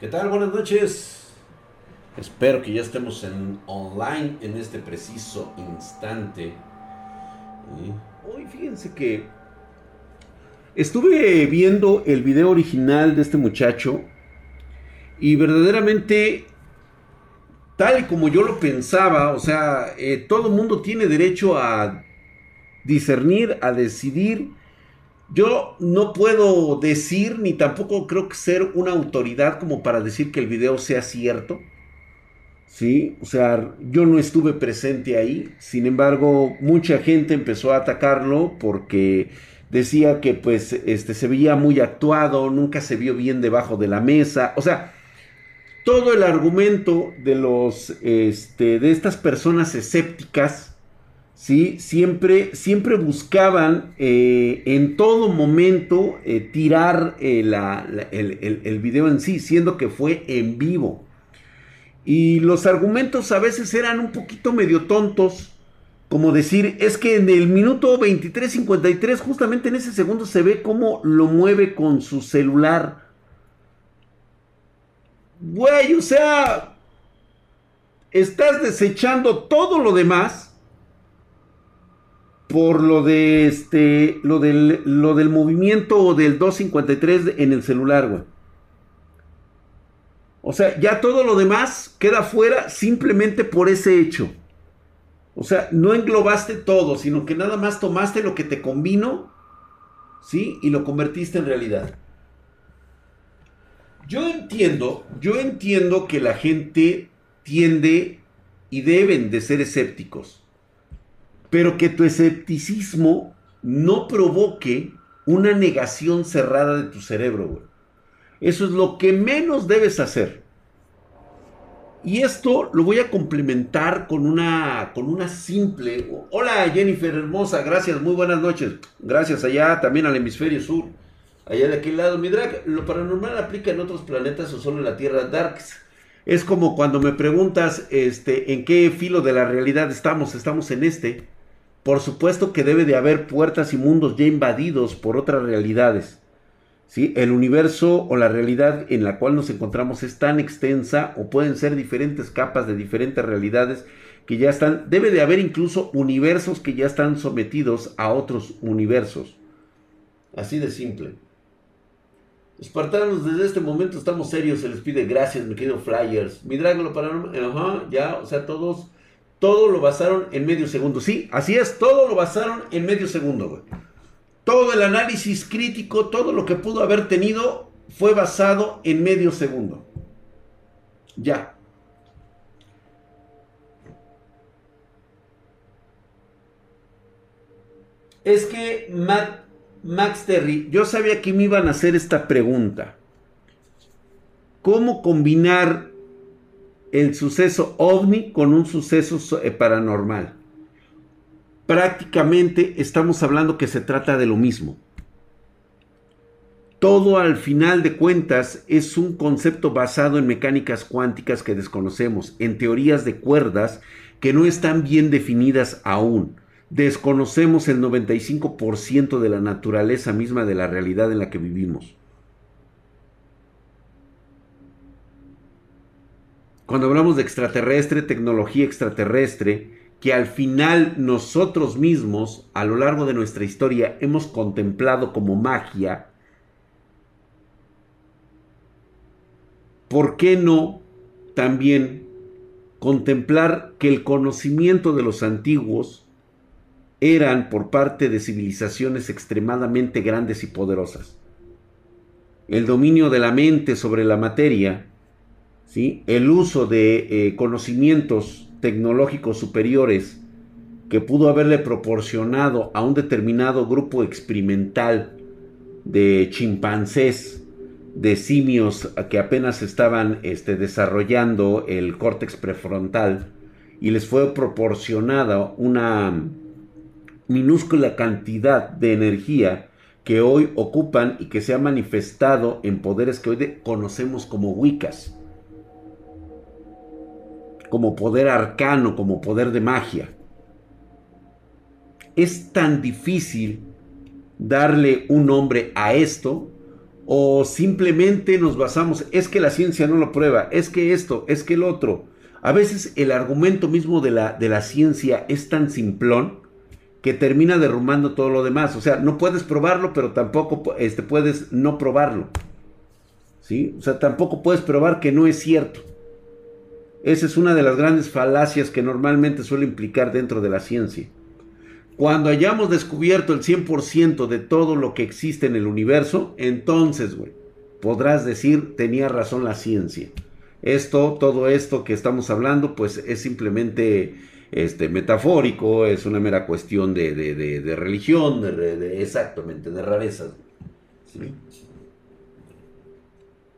¿Qué tal? Buenas noches. Espero que ya estemos en online en este preciso instante. Hoy fíjense que estuve viendo el video original de este muchacho y verdaderamente tal y como yo lo pensaba, o sea, eh, todo mundo tiene derecho a discernir, a decidir. Yo no puedo decir, ni tampoco creo que ser una autoridad como para decir que el video sea cierto. Sí, o sea, yo no estuve presente ahí. Sin embargo, mucha gente empezó a atacarlo porque decía que pues este se veía muy actuado, nunca se vio bien debajo de la mesa. O sea, todo el argumento de los este, de estas personas escépticas, ¿sí? siempre, siempre buscaban eh, en todo momento eh, tirar eh, el, el, video en sí, siendo que fue en vivo. Y los argumentos a veces eran un poquito medio tontos, como decir, es que en el minuto 23.53, justamente en ese segundo se ve cómo lo mueve con su celular Güey, o sea, estás desechando todo lo demás por lo de este, lo del, lo del movimiento del 253 en el celular, güey. O sea, ya todo lo demás queda fuera simplemente por ese hecho. O sea, no englobaste todo, sino que nada más tomaste lo que te convino, ¿sí? Y lo convertiste en realidad. Yo entiendo, yo entiendo que la gente tiende y deben de ser escépticos, pero que tu escepticismo no provoque una negación cerrada de tu cerebro. Eso es lo que menos debes hacer. Y esto lo voy a complementar con una, con una simple. Hola Jennifer hermosa, gracias, muy buenas noches. Gracias allá también al hemisferio sur. Allá de aquel lado, mi drag, ¿lo paranormal aplica en otros planetas o solo en la Tierra? Darks. Es como cuando me preguntas este, en qué filo de la realidad estamos. Estamos en este. Por supuesto que debe de haber puertas y mundos ya invadidos por otras realidades. ¿Sí? El universo o la realidad en la cual nos encontramos es tan extensa o pueden ser diferentes capas de diferentes realidades que ya están. Debe de haber incluso universos que ya están sometidos a otros universos. Así de simple. Espartanos, desde este momento estamos serios, se les pide gracias, mi querido Flyers. Mi drag lo pararon, ajá, ya, o sea, todos, todo lo basaron en medio segundo. Sí, así es, todo lo basaron en medio segundo. Todo el análisis crítico, todo lo que pudo haber tenido fue basado en medio segundo. Ya. Es que Matt Max Terry, yo sabía que me iban a hacer esta pregunta. ¿Cómo combinar el suceso ovni con un suceso eh, paranormal? Prácticamente estamos hablando que se trata de lo mismo. Todo al final de cuentas es un concepto basado en mecánicas cuánticas que desconocemos, en teorías de cuerdas que no están bien definidas aún desconocemos el 95% de la naturaleza misma de la realidad en la que vivimos. Cuando hablamos de extraterrestre, tecnología extraterrestre, que al final nosotros mismos, a lo largo de nuestra historia, hemos contemplado como magia, ¿por qué no también contemplar que el conocimiento de los antiguos eran por parte de civilizaciones extremadamente grandes y poderosas. El dominio de la mente sobre la materia, el uso de eh, conocimientos tecnológicos superiores que pudo haberle proporcionado a un determinado grupo experimental de chimpancés, de simios que apenas estaban este, desarrollando el córtex prefrontal, y les fue proporcionada una minúscula cantidad de energía que hoy ocupan y que se ha manifestado en poderes que hoy conocemos como Wiccas, como poder arcano, como poder de magia. Es tan difícil darle un nombre a esto O simplemente nos basamos, es que la ciencia no lo prueba, es que esto, es que el otro. A veces el argumento mismo de la, de la ciencia es tan simplón que termina derrumbando todo lo demás. O sea, no puedes probarlo, pero tampoco este, puedes no probarlo. ¿Sí? O sea, tampoco puedes probar que no es cierto. Esa es una de las grandes falacias que normalmente suele implicar dentro de la ciencia. Cuando hayamos descubierto el 100% de todo lo que existe en el universo, entonces, güey, podrás decir, tenía razón la ciencia. Esto, todo esto que estamos hablando, pues es simplemente este, metafórico, es una mera cuestión de, de, religión, de, exactamente, de rarezas.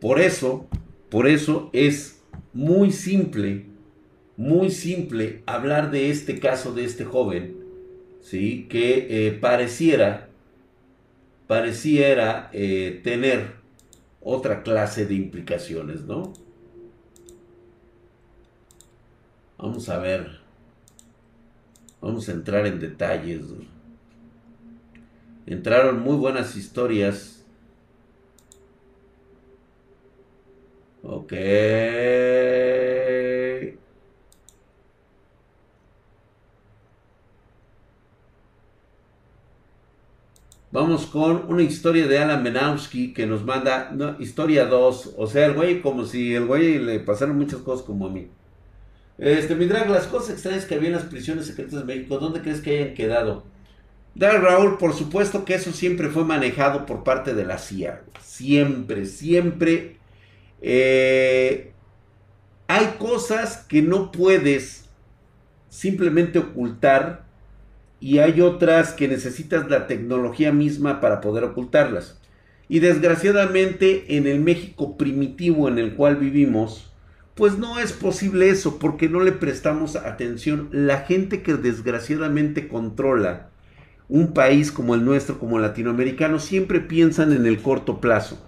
Por eso, por eso es muy simple, muy simple hablar de este caso de este joven, ¿sí? Que eh, pareciera, pareciera eh, tener otra clase de implicaciones, ¿no? Vamos a ver. Vamos a entrar en detalles. Entraron muy buenas historias. Ok. Vamos con una historia de Alan Menowski que nos manda historia 2. O sea, el güey como si el güey le pasaron muchas cosas como a mí. Este, mi drag, las cosas extrañas que había en las prisiones secretas de México, ¿dónde crees que hayan quedado? Drag Raúl, por supuesto que eso siempre fue manejado por parte de la CIA. Siempre, siempre. Eh, hay cosas que no puedes simplemente ocultar y hay otras que necesitas la tecnología misma para poder ocultarlas. Y desgraciadamente en el México primitivo en el cual vivimos, pues no es posible eso porque no le prestamos atención. La gente que desgraciadamente controla un país como el nuestro, como latinoamericano, siempre piensan en el corto plazo.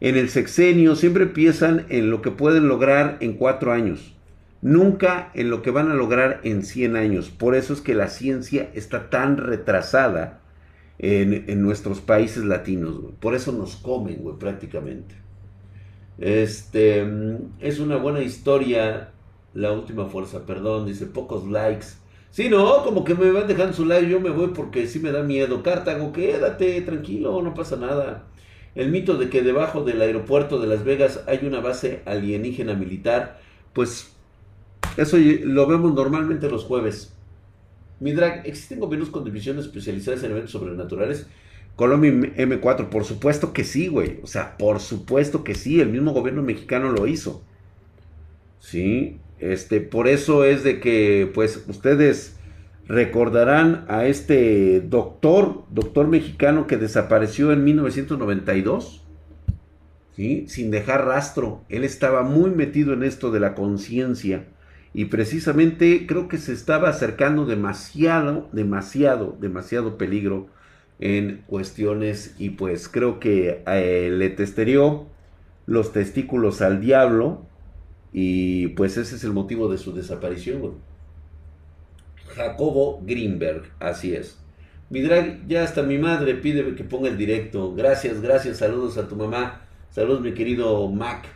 En el sexenio siempre piensan en lo que pueden lograr en cuatro años. Nunca en lo que van a lograr en 100 años. Por eso es que la ciencia está tan retrasada en, nuestros países latinos. Por eso nos comen, güey, prácticamente. Este, es una buena historia. La última fuerza, perdón, dice pocos likes. Sí, no, como que me van dejando su like, yo me voy porque sí me da miedo. Cartago, quédate, tranquilo, no pasa nada. El mito de que debajo del aeropuerto de Las Vegas hay una base alienígena militar, pues eso lo vemos normalmente los jueves. Mi drag, ¿existen gobiernos con divisiones especializadas en eventos sobrenaturales? Colombia M4, por supuesto que sí, güey. O sea, por supuesto que sí. El mismo gobierno mexicano lo hizo. Sí. Este, por eso es de que, pues, ustedes recordarán a este doctor, doctor mexicano que desapareció en 1992. ¿Sí? Sin dejar rastro. Él estaba muy metido en esto de la conciencia. Y precisamente creo que se estaba acercando demasiado, demasiado, demasiado peligro en cuestiones y pues creo que eh, le testerió los testículos al diablo y pues ese es el motivo de su desaparición. Jacobo Greenberg, así es. Mi drag, ya hasta mi madre pide que ponga el directo. Gracias, gracias, saludos a tu mamá. Saludos mi querido Mac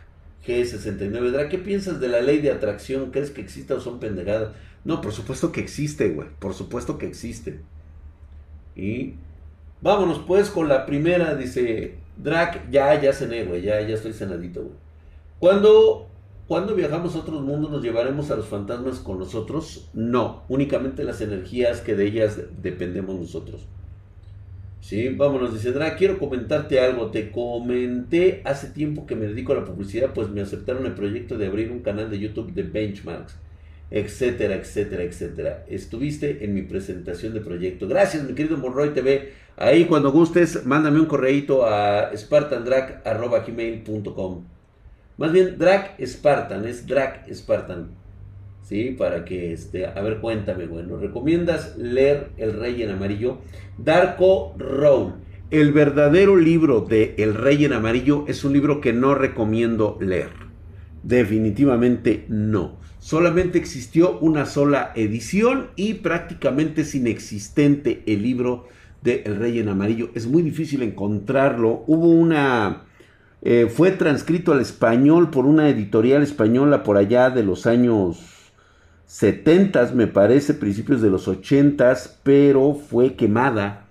G69. Drag, ¿qué piensas de la ley de atracción? ¿Crees que existe o son pendejadas? No, por supuesto que existe, güey. Por supuesto que existe. Y Vámonos pues con la primera, dice Drac, ya, ya cené, güey, ya, ya estoy cenadito, güey. Cuando, cuando viajamos a otros mundos nos llevaremos a los fantasmas con nosotros? No, únicamente las energías que de ellas dependemos nosotros. Sí, vámonos, dice Drac, quiero comentarte algo. Te comenté hace tiempo que me dedico a la publicidad, pues me aceptaron el proyecto de abrir un canal de YouTube de benchmarks etcétera, etcétera, etcétera. Estuviste en mi presentación de proyecto. Gracias, mi querido Monroy TV. Ahí cuando gustes, mándame un correíto a spartandrag.gmail.com Más bien, Drag Spartan, es Drag Spartan. ¿Sí? Para que, este, a ver, cuéntame, bueno, ¿recomiendas leer El Rey en Amarillo? Darko Roll. El verdadero libro de El Rey en Amarillo es un libro que no recomiendo leer. Definitivamente no. Solamente existió una sola edición y prácticamente es inexistente el libro de El Rey en Amarillo. Es muy difícil encontrarlo. Hubo una, Eh, fue transcrito al español por una editorial española por allá de los años 70, me parece, principios de los 80, pero fue quemada.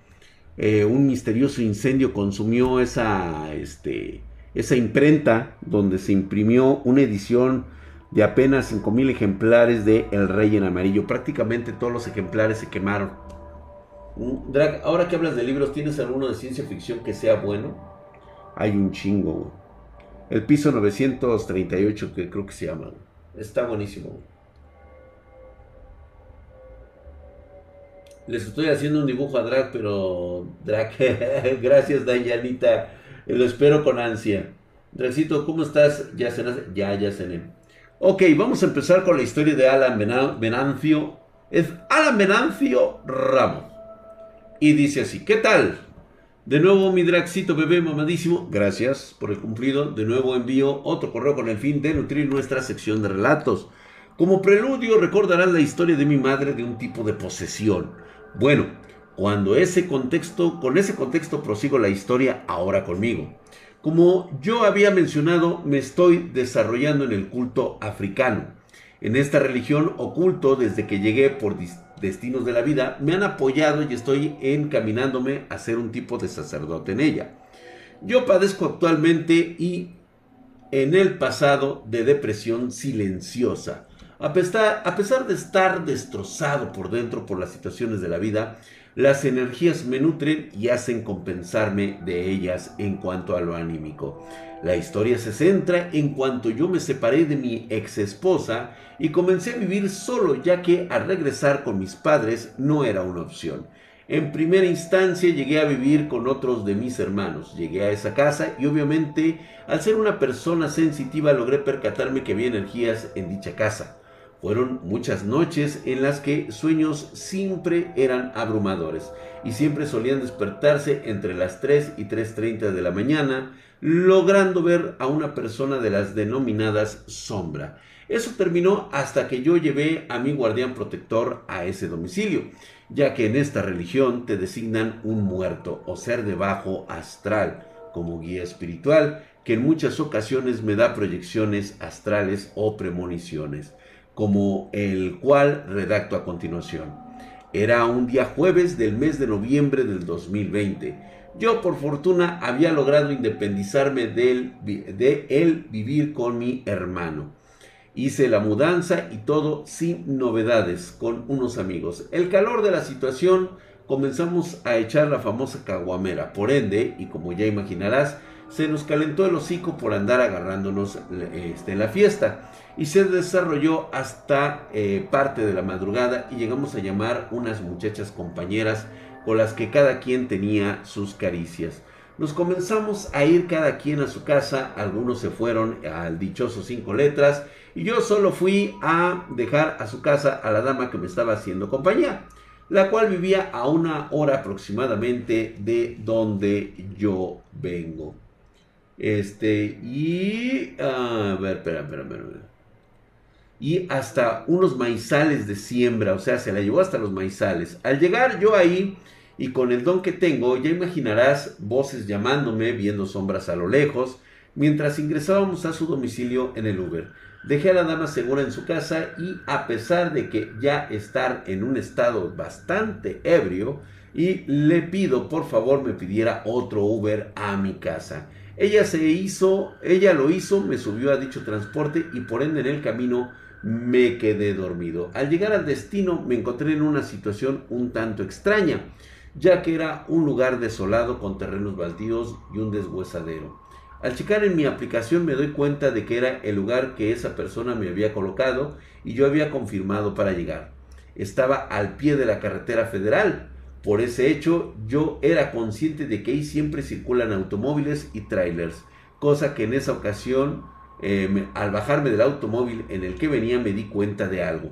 Eh, un misterioso incendio consumió esa, este, esa imprenta donde se imprimió una edición de apenas 5.000 ejemplares de El Rey en Amarillo. Prácticamente todos los ejemplares se quemaron. Drag, ahora que hablas de libros, ¿tienes alguno de ciencia ficción que sea bueno? Hay un chingo, El piso 938, que creo que se llama. Está buenísimo. Les estoy haciendo un dibujo a Drag, pero Drag, gracias Dayanita. Lo espero con ansia. Dragcito, ¿cómo estás? Ya cenaste. Ya, ya cené. Ok, vamos a empezar con la historia de Alan Venancio. Es Alan Venancio Ramos. Y dice así, ¿qué tal? De nuevo, mi Draxito bebé mamadísimo, gracias por el cumplido. De nuevo envío otro correo con el fin de nutrir nuestra sección de relatos. Como preludio recordarás la historia de mi madre de un tipo de posesión. Bueno, cuando ese contexto, con ese contexto prosigo la historia ahora conmigo. Como yo había mencionado, me estoy desarrollando en el culto africano. En esta religión oculto desde que llegué por destinos de la vida, me han apoyado y estoy encaminándome a ser un tipo de sacerdote en ella. Yo padezco actualmente y en el pasado de depresión silenciosa. A pesar, a pesar de estar destrozado por dentro por las situaciones de la vida, las energías me nutren y hacen compensarme de ellas en cuanto a lo anímico. La historia se centra en cuanto yo me separé de mi ex esposa y comencé a vivir solo ya que al regresar con mis padres no era una opción. En primera instancia llegué a vivir con otros de mis hermanos. Llegué a esa casa y obviamente al ser una persona sensitiva logré percatarme que había energías en dicha casa. Fueron muchas noches en las que sueños siempre eran abrumadores y siempre solían despertarse entre las 3 y 3.30 de la mañana, logrando ver a una persona de las denominadas sombra. Eso terminó hasta que yo llevé a mi guardián protector a ese domicilio, ya que en esta religión te designan un muerto o ser de bajo astral como guía espiritual, que en muchas ocasiones me da proyecciones astrales o premoniciones, como el cual redacto a continuación. Era un día jueves del mes de noviembre del 2020. Yo por fortuna había logrado independizarme de de él vivir con mi hermano. Hice la mudanza y todo sin novedades con unos amigos. El calor de la situación comenzamos a echar la famosa caguamera. Por ende, y como ya imaginarás, se nos calentó el hocico por andar agarrándonos este, la fiesta. Y se desarrolló hasta eh, parte de la madrugada y llegamos a llamar unas muchachas compañeras con las que cada quien tenía sus caricias. Nos comenzamos a ir cada quien a su casa, algunos se fueron al dichoso cinco letras y yo solo fui a dejar a su casa a la dama que me estaba haciendo compañía, la cual vivía a una hora aproximadamente de donde yo vengo. Este, y. a ver, espera, espera, espera. Y hasta unos maizales de siembra, o sea, se la llevó hasta los maizales. Al llegar yo ahí, y con el don que tengo, ya imaginarás voces llamándome, viendo sombras a lo lejos, mientras ingresábamos a su domicilio en el Uber. Dejé a la dama segura en su casa y a pesar de que ya estar en un estado bastante ebrio, y le pido por favor me pidiera otro Uber a mi casa. Ella se hizo, ella lo hizo, me subió a dicho transporte y por ende en el camino me quedé dormido. Al llegar al destino me encontré en una situación un tanto extraña, ya que era un lugar desolado con terrenos baldíos y un deshuesadero. Al checar en mi aplicación me doy cuenta de que era el lugar que esa persona me había colocado y yo había confirmado para llegar. Estaba al pie de la carretera federal. Por ese hecho yo era consciente de que ahí siempre circulan automóviles y trailers, cosa que en esa ocasión eh, al bajarme del automóvil en el que venía me di cuenta de algo.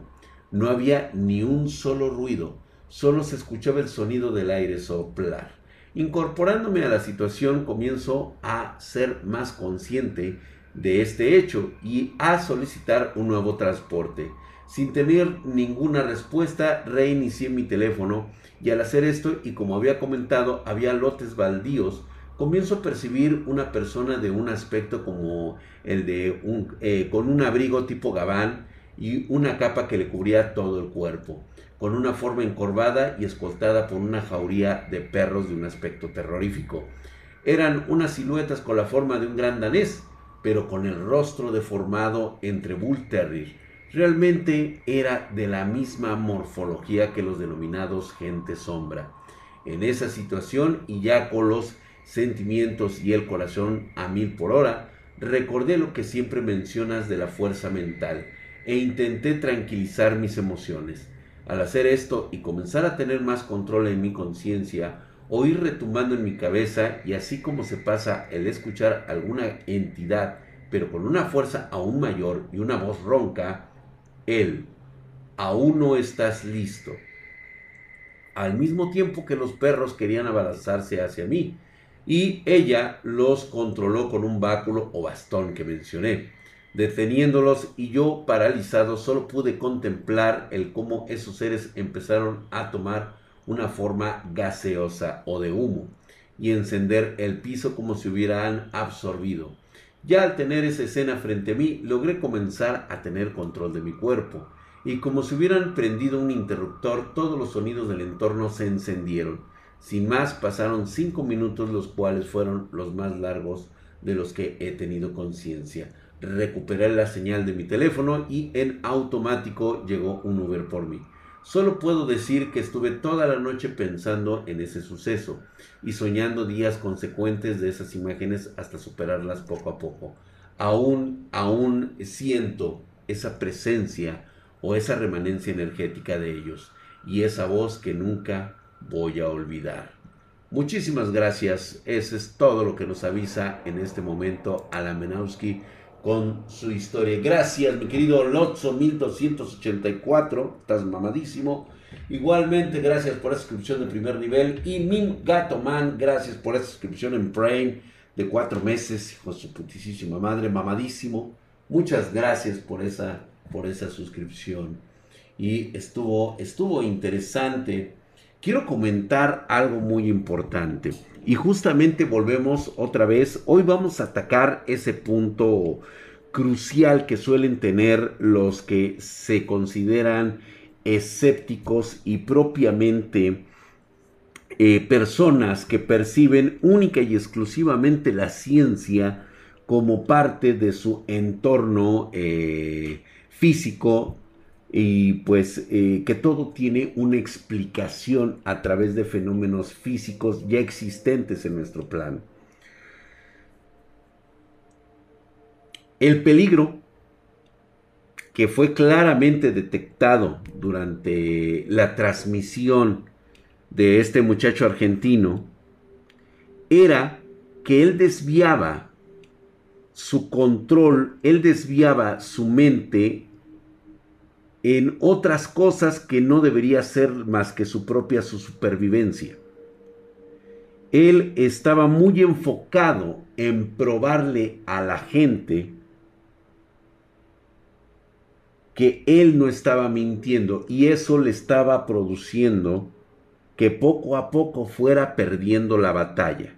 No había ni un solo ruido, solo se escuchaba el sonido del aire soplar. Incorporándome a la situación comienzo a ser más consciente de este hecho y a solicitar un nuevo transporte. Sin tener ninguna respuesta, reinicié mi teléfono y al hacer esto, y como había comentado, había lotes baldíos comienzo a percibir una persona de un aspecto como el de un, eh, con un abrigo tipo gabán y una capa que le cubría todo el cuerpo, con una forma encorvada y escoltada por una jauría de perros de un aspecto terrorífico. Eran unas siluetas con la forma de un gran danés, pero con el rostro deformado entre Bull Terrier. Realmente era de la misma morfología que los denominados gente sombra. En esa situación y ya con los sentimientos y el corazón a mil por hora, recordé lo que siempre mencionas de la fuerza mental e intenté tranquilizar mis emociones. Al hacer esto y comenzar a tener más control en mi conciencia, oír retumbando en mi cabeza y así como se pasa el escuchar alguna entidad, pero con una fuerza aún mayor y una voz ronca, él, aún no estás listo. Al mismo tiempo que los perros querían abalanzarse hacia mí, y ella los controló con un báculo o bastón que mencioné deteniéndolos y yo paralizado solo pude contemplar el cómo esos seres empezaron a tomar una forma gaseosa o de humo y encender el piso como si hubieran absorbido. Ya al tener esa escena frente a mí, logré comenzar a tener control de mi cuerpo, y como si hubieran prendido un interruptor, todos los sonidos del entorno se encendieron. Sin más, pasaron cinco minutos, los cuales fueron los más largos de los que he tenido conciencia recuperé la señal de mi teléfono y en automático llegó un Uber por mí. Solo puedo decir que estuve toda la noche pensando en ese suceso y soñando días consecuentes de esas imágenes hasta superarlas poco a poco. Aún, aún siento esa presencia o esa remanencia energética de ellos y esa voz que nunca voy a olvidar. Muchísimas gracias. Ese es todo lo que nos avisa en este momento Alamenowski con su historia. Gracias, mi querido Lotso 1284, estás mamadísimo. Igualmente, gracias por esa suscripción de primer nivel. Y Min Gato Man, gracias por esa suscripción en Prime de cuatro meses, hijo de su putísima madre, mamadísimo. Muchas gracias por esa, por esa suscripción. Y estuvo, estuvo interesante. Quiero comentar algo muy importante. Y justamente volvemos otra vez. Hoy vamos a atacar ese punto crucial que suelen tener los que se consideran escépticos y propiamente eh, personas que perciben única y exclusivamente la ciencia como parte de su entorno eh, físico, y pues eh, que todo tiene una explicación a través de fenómenos físicos ya existentes en nuestro plano. El peligro que fue claramente detectado durante la transmisión de este muchacho argentino era que él desviaba su control, él desviaba su mente en otras cosas que no debería ser más que su propia su supervivencia. Él estaba muy enfocado en probarle a la gente que él no estaba mintiendo y eso le estaba produciendo que poco a poco fuera perdiendo la batalla.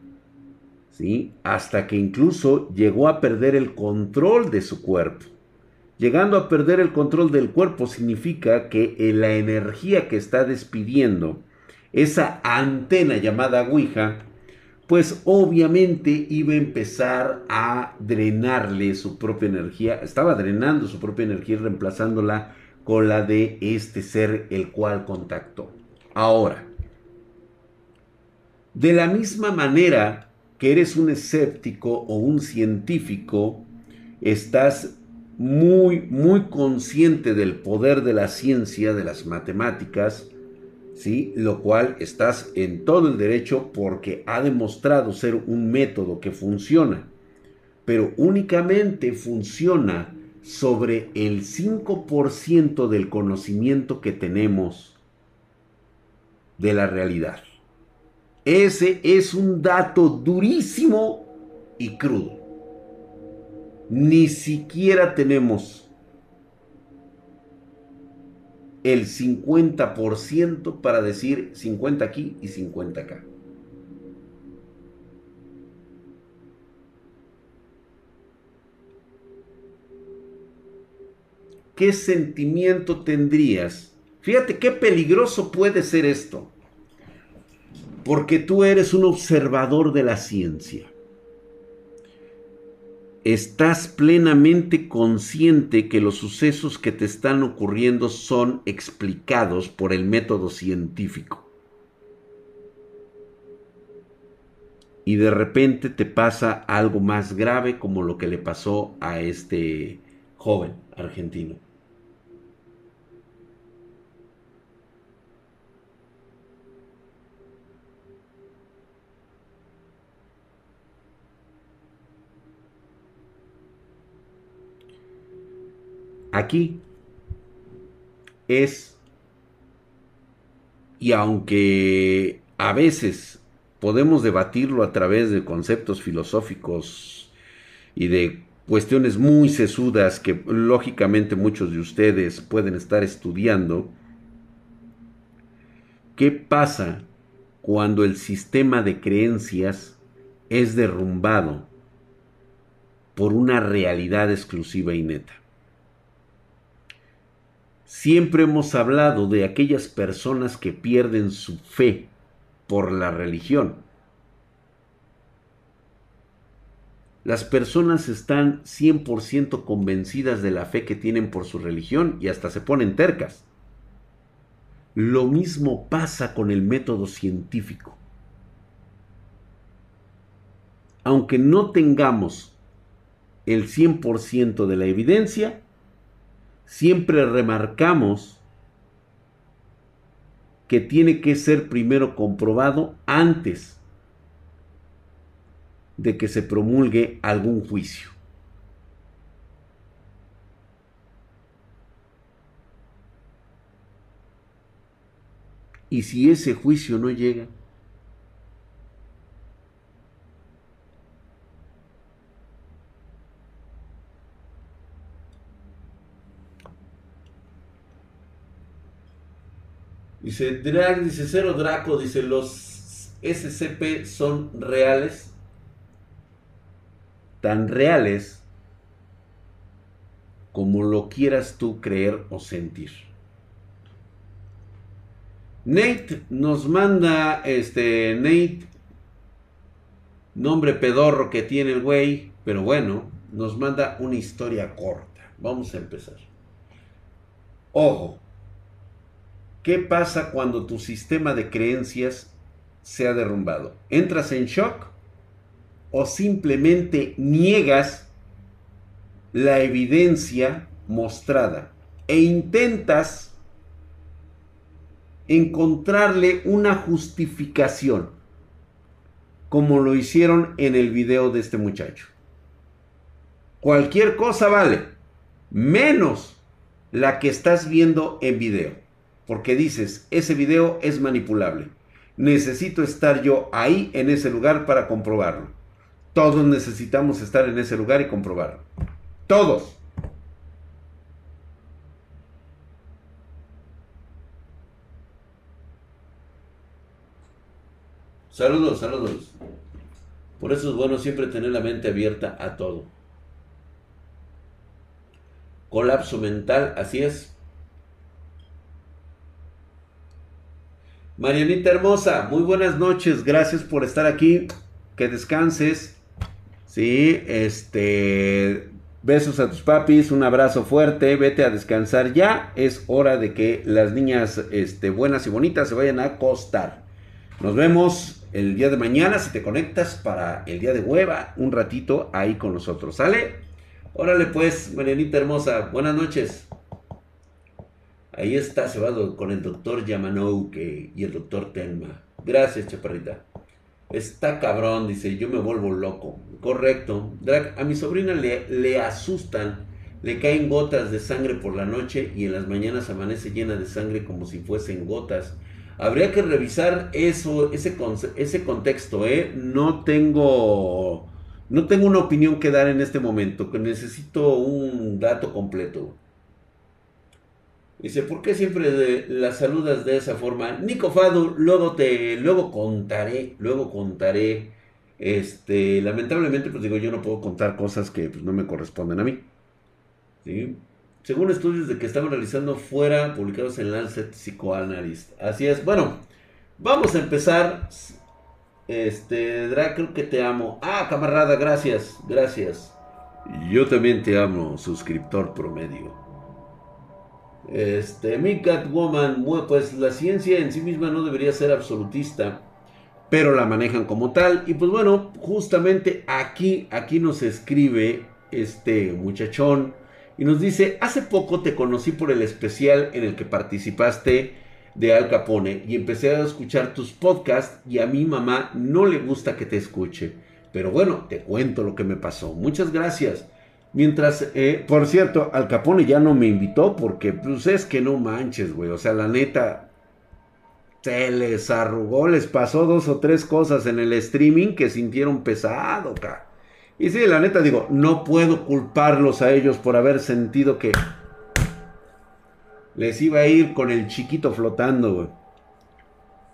¿Sí? Hasta que incluso llegó a perder el control de su cuerpo. Llegando a perder el control del cuerpo significa que eh, la energía que está despidiendo esa antena llamada Ouija, pues obviamente iba a empezar a drenarle su propia energía, estaba drenando su propia energía y reemplazándola con la de este ser el cual contactó. Ahora, de la misma manera que eres un escéptico o un científico, estás muy, muy consciente del poder de la ciencia, de las matemáticas, ¿sí? Lo cual estás en todo el derecho porque ha demostrado ser un método que funciona, pero únicamente funciona sobre el 5% del conocimiento que tenemos de la realidad. Ese es un dato durísimo y crudo ni siquiera tenemos el 50% para decir 50 aquí y 50 acá. ¿Qué sentimiento tendrías? Fíjate qué peligroso puede ser esto. Porque tú eres un observador de la ciencia. Estás plenamente consciente que los sucesos que te están ocurriendo son explicados por el método científico. Y de repente te pasa algo más grave como lo que le pasó a este joven argentino. Aquí es, y aunque a veces podemos debatirlo a través de conceptos filosóficos y de cuestiones muy sesudas que lógicamente muchos de ustedes pueden estar estudiando, ¿qué pasa cuando el sistema de creencias es derrumbado por una realidad exclusiva y neta? Siempre hemos hablado de aquellas personas que pierden su fe por la religión. Las personas están 100% convencidas de la fe que tienen por su religión y hasta se ponen tercas. Lo mismo pasa con el método científico. Aunque no tengamos el 100% de la evidencia, siempre remarcamos que tiene que ser primero comprobado antes de que se promulgue algún juicio. Y si ese juicio no llega, Dice, Drag, dice Cero Draco, dice, los SCP son reales. Tan reales como lo quieras tú creer o sentir. Nate nos manda, este, Nate, nombre pedorro que tiene el güey, pero bueno, nos manda una historia corta. Vamos a empezar. Ojo, ¿Qué pasa cuando tu sistema de creencias se ha derrumbado? ¿Entras en shock o simplemente niegas la evidencia mostrada e intentas encontrarle una justificación como lo hicieron en el video de este muchacho? Cualquier cosa vale, menos la que estás viendo en video. Porque dices, ese video es manipulable. Necesito estar yo ahí en ese lugar para comprobarlo. Todos necesitamos estar en ese lugar y comprobarlo. Todos. Saludos, saludos. Por eso es bueno siempre tener la mente abierta a todo. Colapso mental, así es. Marianita hermosa, muy buenas noches, gracias por estar aquí, que descanses. Sí, este, besos a tus papis, un abrazo fuerte, vete a descansar ya, es hora de que las niñas este, buenas y bonitas se vayan a acostar. Nos vemos el día de mañana si te conectas para el día de hueva, un ratito ahí con nosotros, ¿sale? Órale pues, Marianita hermosa, buenas noches. Ahí está, se va con el doctor Yamanouke y el doctor Tenma. Gracias, chaparrita. Está cabrón, dice, yo me vuelvo loco. Correcto. Drag, a mi sobrina le, le asustan, le caen gotas de sangre por la noche y en las mañanas amanece llena de sangre como si fuesen gotas. Habría que revisar eso, ese, ese contexto, ¿eh? No tengo, no tengo una opinión que dar en este momento, que necesito un dato completo. Dice, ¿por qué siempre las saludas de esa forma? Nico Fado, luego te, luego contaré, luego contaré. Este, lamentablemente, pues digo, yo no puedo contar cosas que pues, no me corresponden a mí. ¿sí? según estudios de que estaban realizando fuera, publicados en Lancet Psychoanalyst. Así es. Bueno, vamos a empezar. Este, Drake, creo que te amo. Ah, camarada, gracias, gracias. Yo también te amo, suscriptor promedio. Este, mi Catwoman, pues la ciencia en sí misma no debería ser absolutista, pero la manejan como tal. Y pues bueno, justamente aquí, aquí nos escribe este muchachón y nos dice, hace poco te conocí por el especial en el que participaste de Al Capone y empecé a escuchar tus podcasts y a mi mamá no le gusta que te escuche. Pero bueno, te cuento lo que me pasó. Muchas gracias. Mientras, eh, por cierto, Al Capone ya no me invitó porque, pues es que no manches, güey. O sea, la neta, se les arrugó, les pasó dos o tres cosas en el streaming que sintieron pesado, ca. Y sí, la neta digo, no puedo culparlos a ellos por haber sentido que les iba a ir con el chiquito flotando, güey.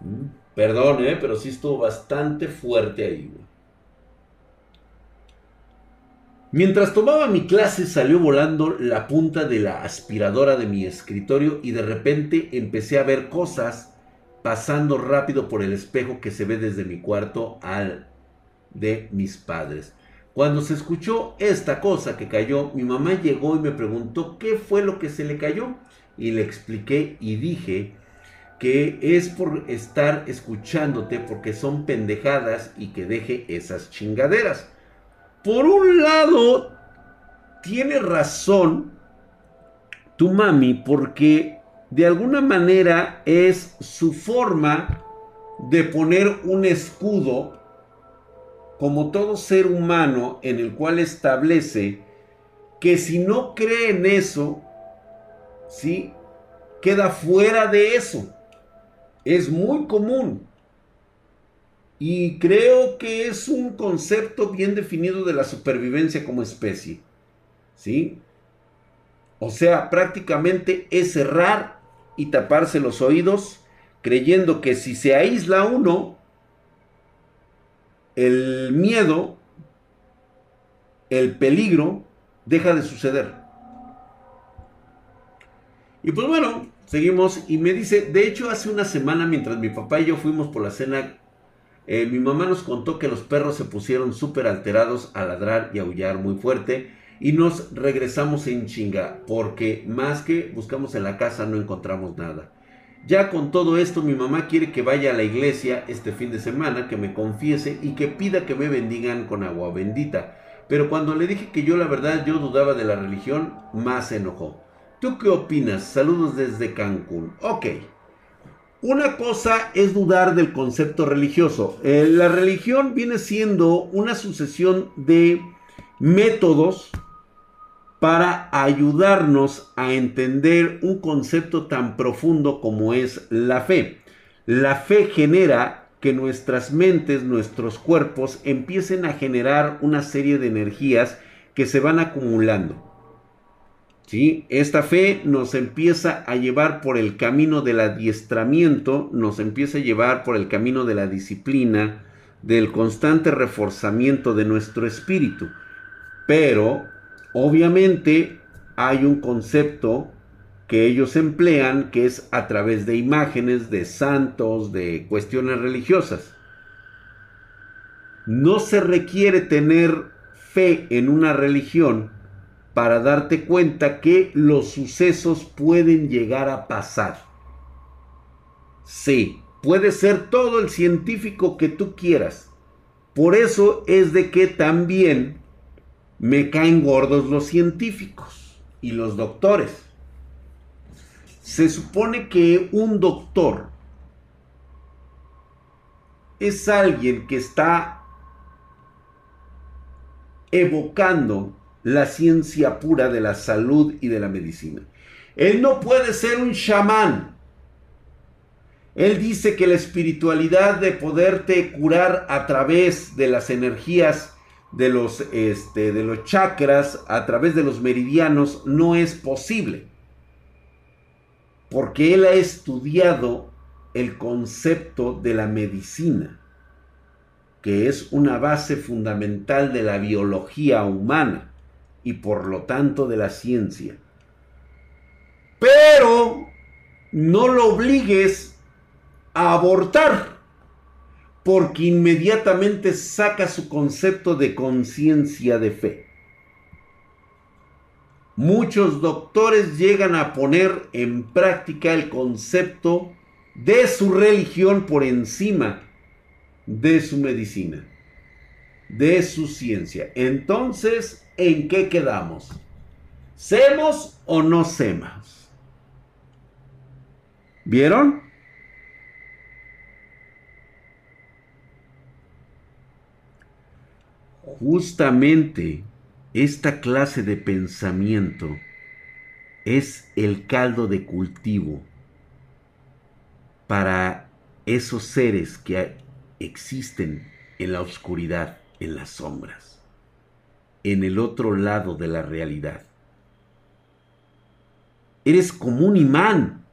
Mm, perdón, eh, pero sí estuvo bastante fuerte ahí, güey. Mientras tomaba mi clase salió volando la punta de la aspiradora de mi escritorio y de repente empecé a ver cosas pasando rápido por el espejo que se ve desde mi cuarto al de mis padres. Cuando se escuchó esta cosa que cayó, mi mamá llegó y me preguntó qué fue lo que se le cayó. Y le expliqué y dije que es por estar escuchándote porque son pendejadas y que deje esas chingaderas. Por un lado, tiene razón tu mami porque de alguna manera es su forma de poner un escudo como todo ser humano en el cual establece que si no cree en eso, ¿sí? Queda fuera de eso. Es muy común. Y creo que es un concepto bien definido de la supervivencia como especie. ¿Sí? O sea, prácticamente es cerrar y taparse los oídos creyendo que si se aísla uno, el miedo, el peligro, deja de suceder. Y pues bueno, seguimos y me dice, de hecho hace una semana mientras mi papá y yo fuimos por la cena eh, mi mamá nos contó que los perros se pusieron súper alterados a ladrar y aullar muy fuerte y nos regresamos en chinga porque más que buscamos en la casa no encontramos nada. Ya con todo esto mi mamá quiere que vaya a la iglesia este fin de semana, que me confiese y que pida que me bendigan con agua bendita. Pero cuando le dije que yo la verdad yo dudaba de la religión, más se enojó. ¿Tú qué opinas? Saludos desde Cancún. Ok. Una cosa es dudar del concepto religioso. Eh, la religión viene siendo una sucesión de métodos para ayudarnos a entender un concepto tan profundo como es la fe. La fe genera que nuestras mentes, nuestros cuerpos empiecen a generar una serie de energías que se van acumulando. Esta fe nos empieza a llevar por el camino del adiestramiento, nos empieza a llevar por el camino de la disciplina, del constante reforzamiento de nuestro espíritu. Pero, obviamente, hay un concepto que ellos emplean que es a través de imágenes, de santos, de cuestiones religiosas. No se requiere tener fe en una religión para darte cuenta que los sucesos pueden llegar a pasar. Sí, puede ser todo el científico que tú quieras. Por eso es de que también me caen gordos los científicos y los doctores. Se supone que un doctor es alguien que está evocando la ciencia pura de la salud y de la medicina. Él no puede ser un chamán. Él dice que la espiritualidad de poderte curar a través de las energías de los, este, de los chakras, a través de los meridianos, no es posible. Porque él ha estudiado el concepto de la medicina, que es una base fundamental de la biología humana y por lo tanto de la ciencia. Pero no lo obligues a abortar, porque inmediatamente saca su concepto de conciencia de fe. Muchos doctores llegan a poner en práctica el concepto de su religión por encima de su medicina, de su ciencia. Entonces, ¿en qué quedamos? ¿Semos o no semos? ¿Vieron? Justamente esta clase de pensamiento es el caldo de cultivo para esos seres que existen en la oscuridad, en las sombras, en el otro lado de la realidad. Eres como un imán,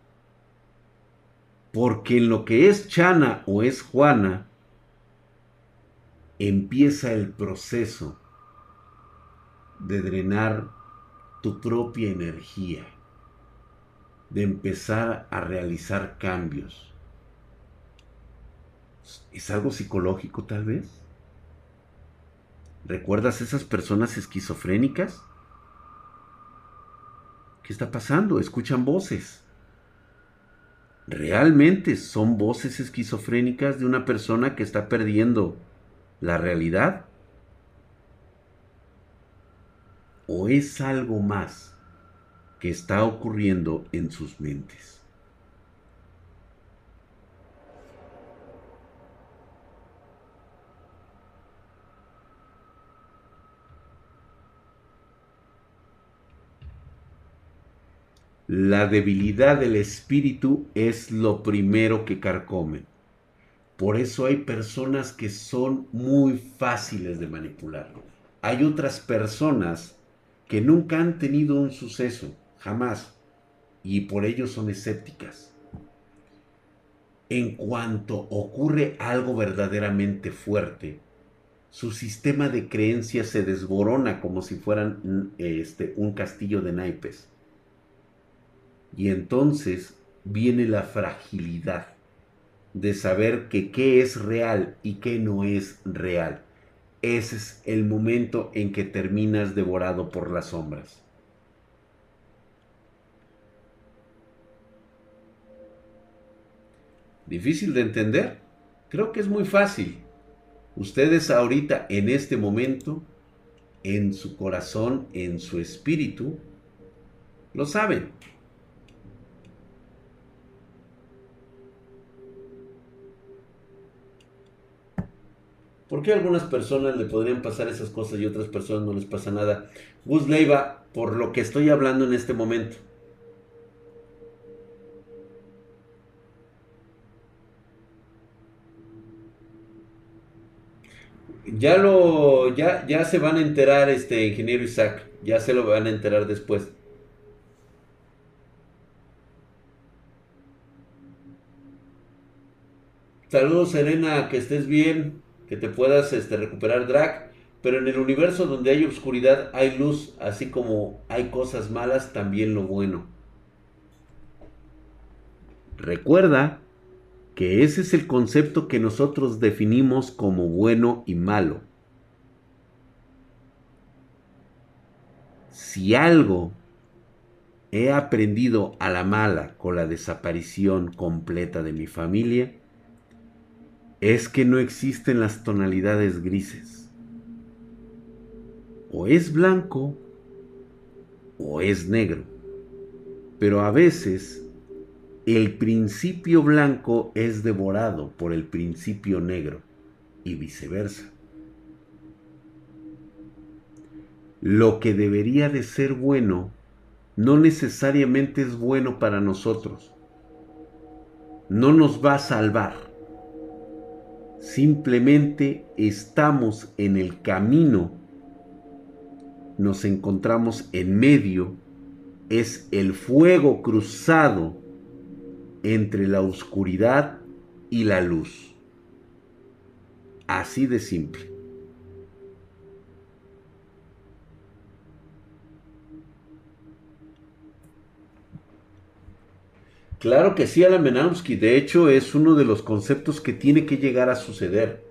porque en lo que es Chana o es Juana, empieza el proceso de drenar tu propia energía, de empezar a realizar cambios. ¿Es algo psicológico tal vez? ¿Recuerdas esas personas esquizofrénicas? ¿Qué está pasando? Escuchan voces. ¿Realmente son voces esquizofrénicas de una persona que está perdiendo la realidad? ¿O es algo más que está ocurriendo en sus mentes? La debilidad del espíritu es lo primero que carcomen. Por eso hay personas que son muy fáciles de manipular. Hay otras personas que nunca han tenido un suceso, jamás, y por ello son escépticas. En cuanto ocurre algo verdaderamente fuerte, su sistema de creencias se desborona como si fueran este, un castillo de naipes y entonces viene la fragilidad de saber que qué es real y qué no es real. Ese es el momento en que terminas devorado por las sombras. ¿Difícil de entender? Creo que es muy fácil. Ustedes ahorita, en este momento, en su corazón, en su espíritu, lo saben. ¿Por qué a algunas personas le podrían pasar esas cosas y a otras personas no les pasa nada? Gus Leiva, por lo que estoy hablando en este momento. Ya lo, ya, ya se van a enterar, este ingeniero Isaac, ya se lo van a enterar después. Saludos Serena, que estés bien que te puedas este, recuperar drag, pero en el universo donde hay oscuridad hay luz, así como hay cosas malas, también lo bueno. Recuerda que ese es el concepto que nosotros definimos como bueno y malo. Si algo he aprendido a la mala con la desaparición completa de mi familia, es que no existen las tonalidades grises. O es blanco o es negro. Pero a veces el principio blanco es devorado por el principio negro y viceversa. Lo que debería de ser bueno no necesariamente es bueno para nosotros. No nos va a salvar simplemente estamos en el camino, nos encontramos en medio, es el fuego cruzado entre la oscuridad y la luz. Así de simple. Claro que sí, Alan Menamsky. De hecho, es uno de los conceptos que tiene que llegar a suceder.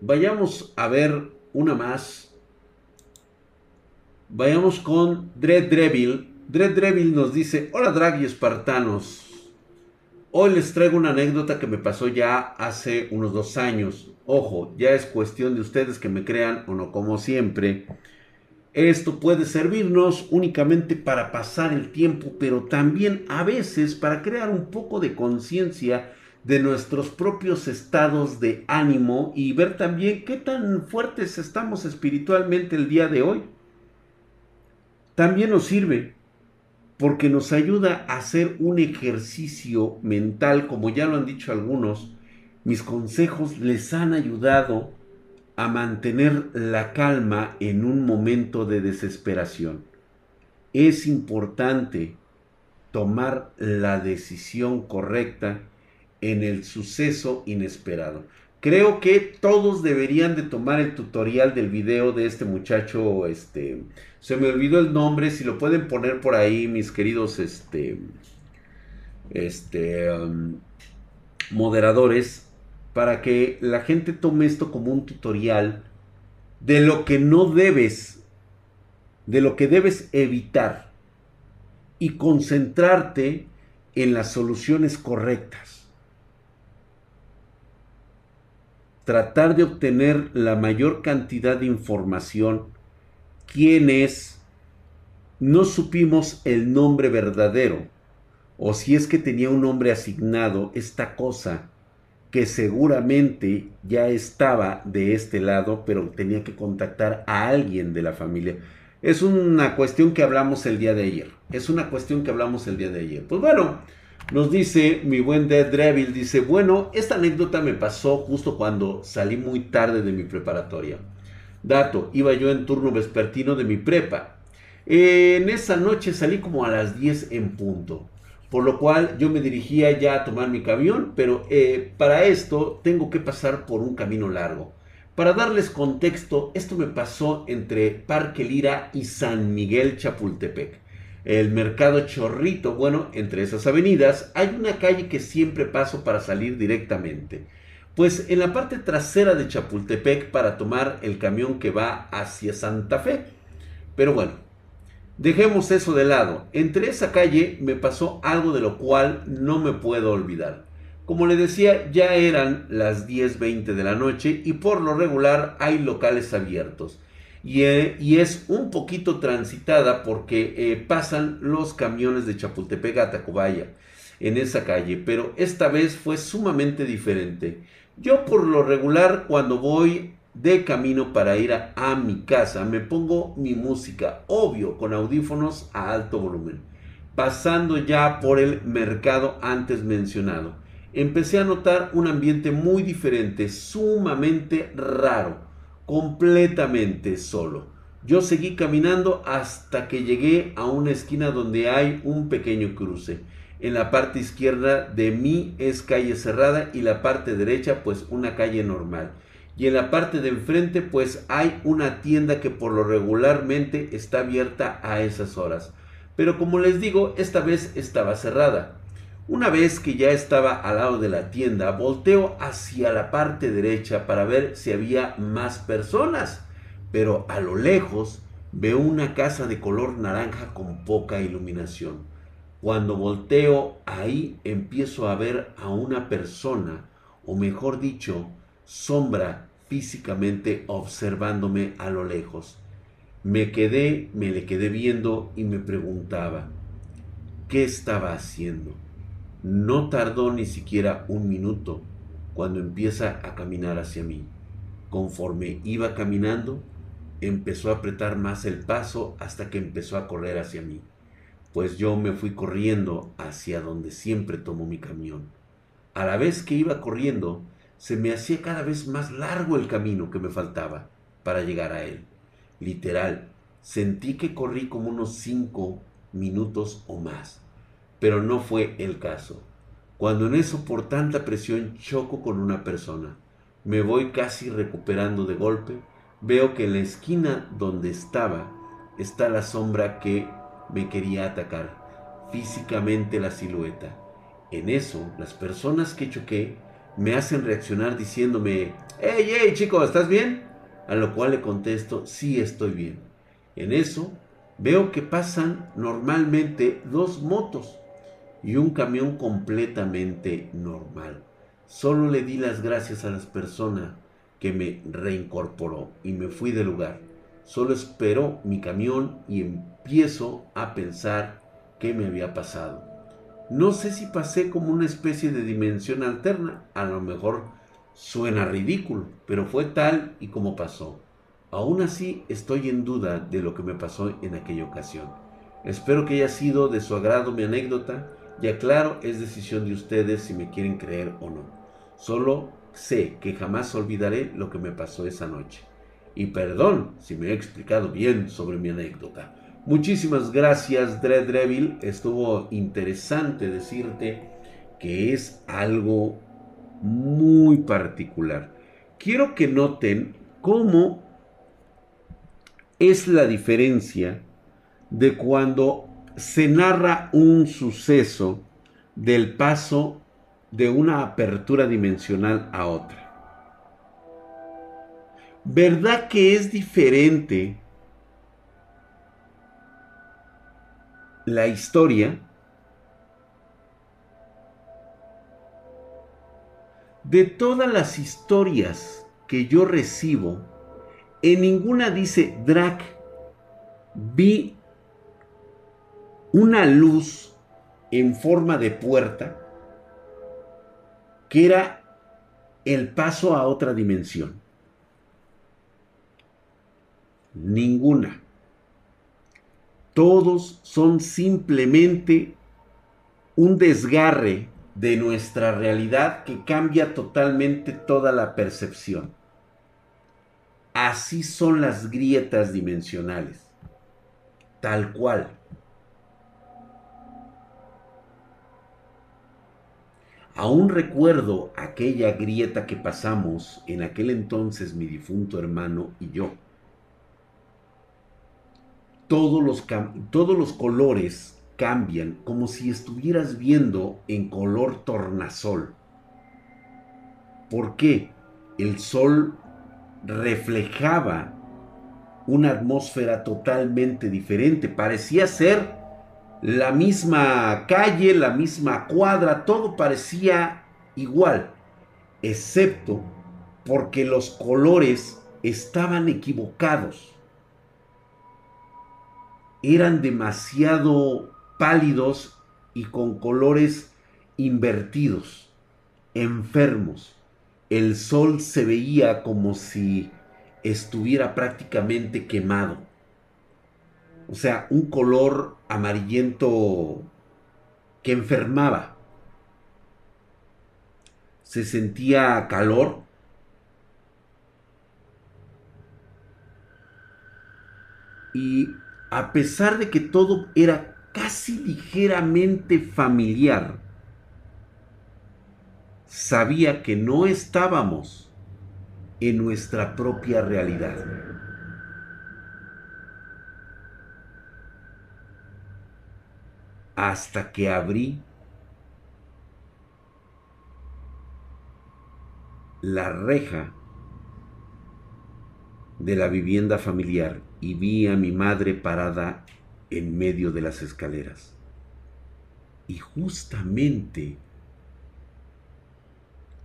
Vayamos a ver una más. Vayamos con Dread Dreville. Dread Dreville nos dice, hola drag y espartanos. Hoy les traigo una anécdota que me pasó ya hace unos dos años. Ojo, ya es cuestión de ustedes que me crean o no, como siempre. Esto puede servirnos únicamente para pasar el tiempo, pero también a veces para crear un poco de conciencia de nuestros propios estados de ánimo y ver también qué tan fuertes estamos espiritualmente el día de hoy. También nos sirve porque nos ayuda a hacer un ejercicio mental, como ya lo han dicho algunos, mis consejos les han ayudado a mantener la calma en un momento de desesperación. Es importante tomar la decisión correcta en el suceso inesperado. Creo que todos deberían de tomar el tutorial del video de este muchacho, este, se me olvidó el nombre, si lo pueden poner por ahí, mis queridos, este, este, um, moderadores, para que la gente tome esto como un tutorial de lo que no debes, de lo que debes evitar y concentrarte en las soluciones correctas. Tratar de obtener la mayor cantidad de información. Quienes no supimos el nombre verdadero o si es que tenía un nombre asignado esta cosa que seguramente ya estaba de este lado, pero tenía que contactar a alguien de la familia. Es una cuestión que hablamos el día de ayer. Es una cuestión que hablamos el día de ayer. Pues bueno, nos dice mi buen Dead Dreville, dice, bueno, esta anécdota me pasó justo cuando salí muy tarde de mi preparatoria. Dato, iba yo en turno vespertino de mi prepa. En esa noche salí como a las 10 en punto por lo cual yo me dirigía ya a tomar mi camión, pero eh, para esto tengo que pasar por un camino largo. Para darles contexto, esto me pasó entre Parque Lira y San Miguel Chapultepec. El mercado Chorrito, bueno, entre esas avenidas hay una calle que siempre paso para salir directamente. Pues en la parte trasera de Chapultepec para tomar el camión que va hacia Santa Fe. Pero bueno, Dejemos eso de lado. Entre esa calle me pasó algo de lo cual no me puedo olvidar. Como le decía, ya eran las 10.20 de la noche y por lo regular hay locales abiertos. Y, eh, es un poquito transitada porque eh, pasan los camiones de Chapultepec a Tacubaya en esa calle. Pero esta vez fue sumamente diferente. Yo por lo regular cuando voy de camino para ir a, mi casa, me pongo mi música, obvio, con audífonos a alto volumen, pasando ya por el mercado antes mencionado. Empecé a notar un ambiente muy diferente, sumamente raro, completamente solo. Yo seguí caminando hasta que llegué a una esquina donde hay un pequeño cruce. En la parte izquierda de mí es calle cerrada y la parte derecha pues una calle normal y en la parte de enfrente pues hay una tienda que por lo regularmente está abierta a esas horas. Pero como les digo, esta vez estaba cerrada. Una vez que ya estaba al lado de la tienda, volteo hacia la parte derecha para ver si había más personas. Pero a lo lejos veo una casa de color naranja con poca iluminación. Cuando volteo ahí empiezo a ver a una persona, o mejor dicho, sombra físicamente observándome a lo lejos. Me quedé, me le quedé viendo y me preguntaba, ¿qué estaba haciendo? No tardó ni siquiera un minuto cuando empieza a caminar hacia mí. Conforme iba caminando, empezó a apretar más el paso hasta que empezó a correr hacia mí, pues yo me fui corriendo hacia donde siempre tomo mi camión. A la vez que iba corriendo, se me hacía cada vez más largo el camino que me faltaba para llegar a él. Literal, sentí que corrí como unos cinco minutos o más, pero no fue el caso. Cuando en eso por tanta presión choco con una persona, Me voy casi recuperando de golpe. Veo que en la esquina donde estaba está la sombra que me quería atacar. Físicamente la silueta. En eso, las personas que choqué me hacen reaccionar diciéndome, hey, hey, chico, ¿estás bien? A lo cual le contesto, sí estoy bien. En eso, veo que pasan normalmente dos motos y un camión completamente normal. Solo le di las gracias a las personas que me reincorporó y me fui del lugar. Solo espero mi camión y empiezo a pensar qué me había pasado. No sé si pasé como una especie de dimensión alterna, a lo mejor suena ridículo, pero fue tal y como pasó. Aún así estoy en duda de lo que me pasó en aquella ocasión. Espero que haya sido de su agrado mi anécdota y aclaro, es decisión de ustedes si me quieren creer o no. Solo sé que jamás olvidaré lo que me pasó esa noche. Y perdón si me he explicado bien sobre mi anécdota. Muchísimas gracias, Dread Devil. Estuvo interesante decirte que es algo muy particular. Quiero que noten cómo es la diferencia de cuando se narra un suceso del paso de una apertura dimensional a otra. ¿Verdad que es diferente la historia de todas las historias que yo recibo? En ninguna dice Drac, vi una luz en forma de puerta que era el paso a otra dimensión. Ninguna. Todos son simplemente un desgarre de nuestra realidad que cambia totalmente toda la percepción. Así son las grietas dimensionales. Tal cual. Aún recuerdo aquella grieta que pasamos en aquel entonces mi difunto hermano y yo. Todos los, todos los colores cambian como si estuvieras viendo en color tornasol. ¿Por qué? El sol reflejaba una atmósfera totalmente diferente. Parecía ser la misma calle, la misma cuadra, todo parecía igual, excepto porque los colores estaban equivocados. Eran demasiado pálidos y con colores invertidos, enfermos. El sol se veía como si estuviera prácticamente quemado. O sea, un color amarillento que enfermaba. Se sentía calor. Y a pesar de que todo era casi ligeramente familiar, sabía que no estábamos en nuestra propia realidad. hasta que abrí la reja de la vivienda familiar y vi a mi madre parada en medio de las escaleras. Y justamente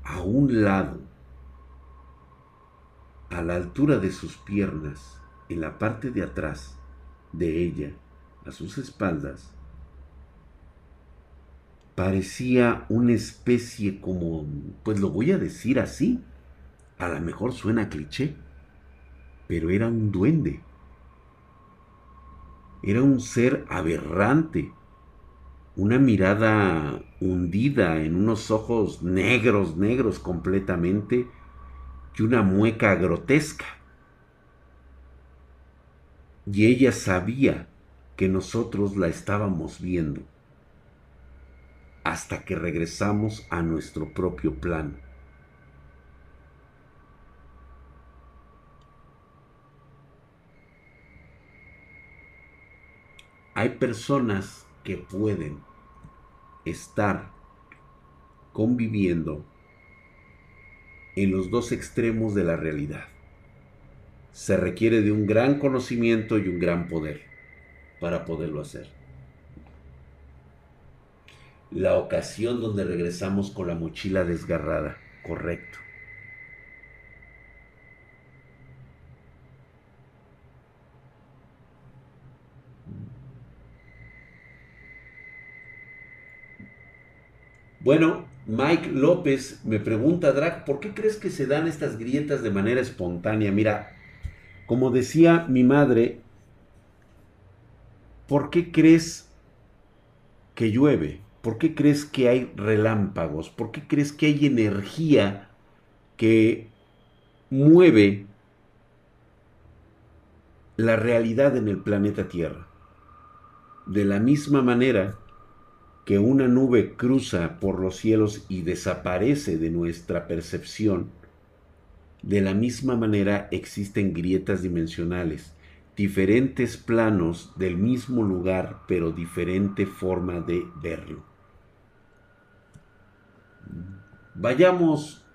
a un lado, a la altura de sus piernas, en la parte de atrás de ella, a sus espaldas, parecía una especie como, pues lo voy a decir así, a lo mejor suena cliché, pero era un duende. Era un ser aberrante, una mirada hundida en unos ojos negros, negros completamente, y una mueca grotesca. Y ella sabía que nosotros la estábamos viendo hasta que regresamos a nuestro propio plan. Hay personas que pueden estar conviviendo en los dos extremos de la realidad. Se requiere de un gran conocimiento y un gran poder para poderlo hacer. La ocasión donde regresamos con la mochila desgarrada, correcto. Bueno, Mike López me pregunta, Drag, ¿por qué crees que se dan estas grietas de manera espontánea? Mira, como decía mi madre, ¿por qué crees que llueve? ¿Por qué crees que hay relámpagos? ¿Por qué crees que hay energía que mueve la realidad en el planeta Tierra? De la misma manera que una nube cruza por los cielos y desaparece de nuestra percepción, de la misma manera existen grietas dimensionales, diferentes planos del mismo lugar, pero diferente forma de verlo. Vayamos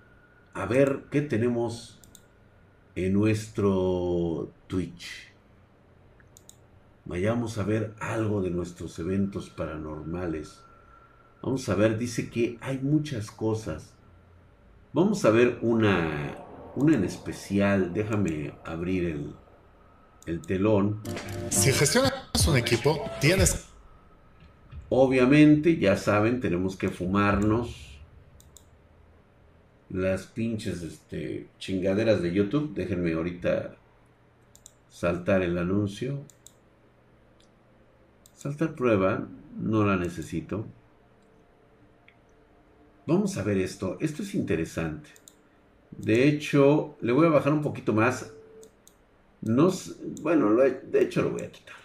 a ver qué tenemos en nuestro Twitch. Vayamos a ver algo de nuestros eventos paranormales. Vamos a ver, dice que hay muchas cosas. Vamos a ver una, una en especial. Déjame abrir el, el telón. Si gestionas un equipo, tienes... Obviamente, ya saben, tenemos que fumarnos las pinches este, chingaderas de YouTube. Déjenme ahorita saltar el anuncio. Saltar prueba, no la necesito. Vamos a ver esto. Esto es interesante. De hecho, le voy a bajar un poquito más. No, bueno, de hecho lo voy a quitar.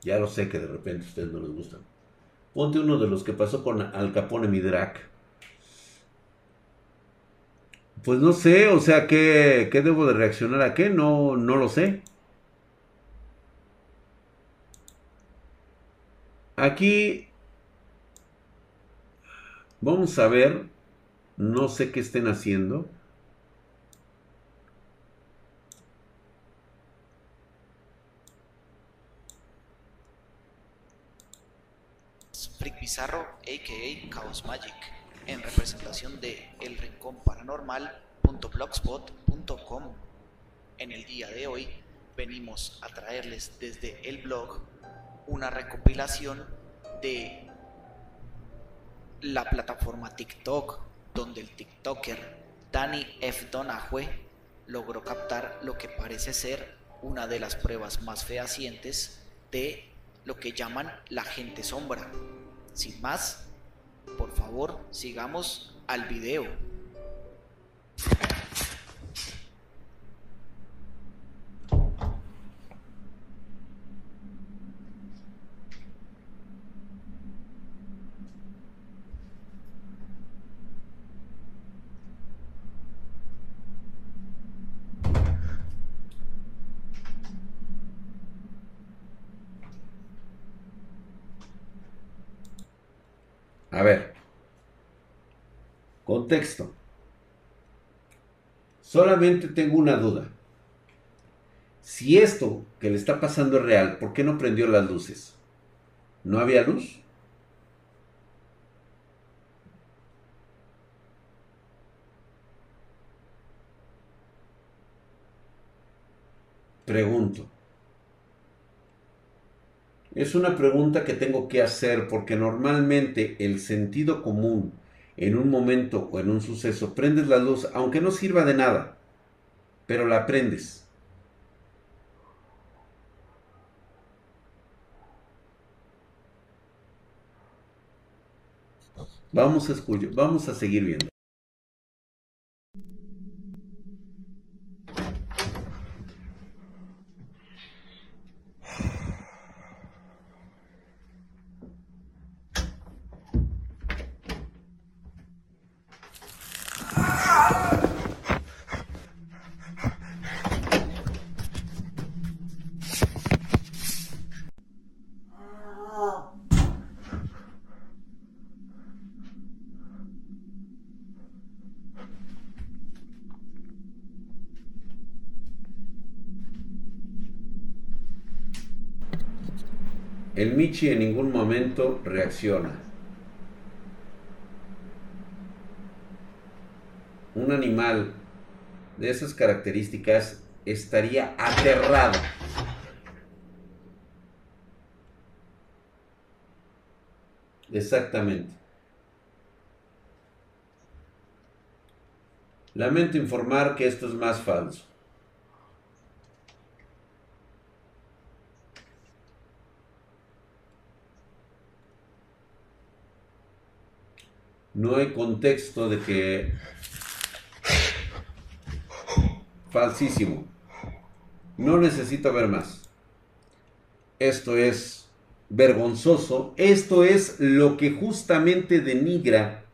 Ya lo sé que de repente a ustedes no les gustan. Ponte uno de los que pasó con Al Capone mi drag. Pues no sé, o sea, ¿qué, ¿qué, debo de reaccionar a qué? No, no lo sé. Aquí vamos a ver, no sé qué estén haciendo. Frick Bizarro, a.k.a. Chaos Magic, en representación de El Rincón Paranormal.blogspot.com. En el día de hoy venimos a traerles desde el blog una recopilación de la plataforma TikTok, donde el TikToker Danny F. Donahue logró captar lo que parece ser una de las pruebas más fehacientes de lo que llaman la gente sombra. Sin más, por favor, sigamos al video. A ver. Contexto. Solamente tengo una duda. Si esto que le está pasando es real, ¿por qué no prendió las luces? ¿No había luz? Pregunto. Es una pregunta que tengo que hacer porque normalmente el sentido común en un momento o en un suceso prendes la luz aunque no sirva de nada, pero la prendes. Vamos a escuchar, vamos a seguir viendo. Michi en ningún momento reacciona. Un animal de esas características estaría aterrado. Exactamente. Lamento informar que esto es más falso. No hay contexto de que... Falsísimo. No necesito ver más. Esto es vergonzoso. Esto es lo que justamente denigra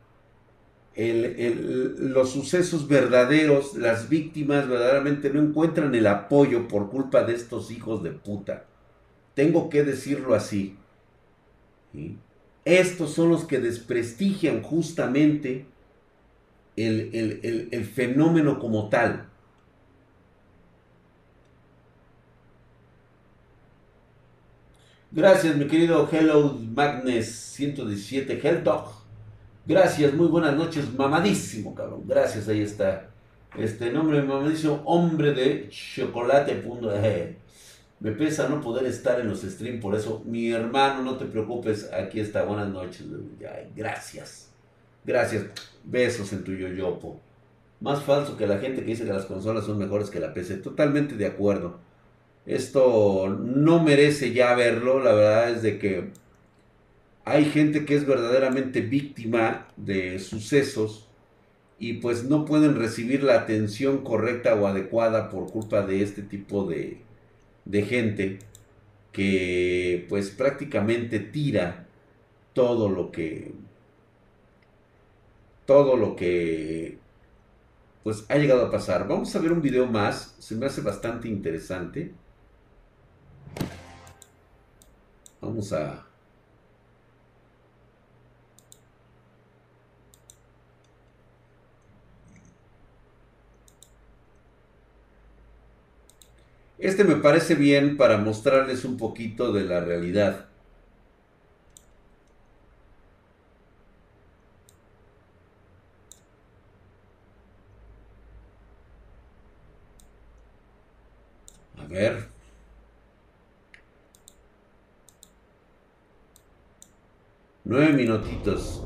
los sucesos verdaderos. Las víctimas verdaderamente no encuentran el apoyo por culpa de estos hijos de puta. Tengo que decirlo así. Estos son los que desprestigian justamente el fenómeno como tal. Gracias, mi querido Hello Magnes 117 Dog. Gracias, muy buenas noches, mamadísimo, cabrón. Gracias, ahí está. Este nombre mamadísimo, hombre de chocolate. Punto. Me pesa no poder estar en los streams, por eso, mi hermano, no te preocupes, aquí está. Buenas noches. gracias. Gracias. Besos en tu yoyopo. Más falso que la gente que dice que las consolas son mejores que la PC. Totalmente de acuerdo. Esto no merece ya verlo, la verdad es de que hay gente que es verdaderamente víctima de sucesos y pues no pueden recibir la atención correcta o adecuada por culpa de este tipo de, de gente que pues prácticamente tira todo lo que todo lo que pues ha llegado a pasar. Vamos a ver un video más, se me hace bastante interesante. Vamos a... Este me parece bien para mostrarles un poquito de la realidad. A ver. Nueve minutitos.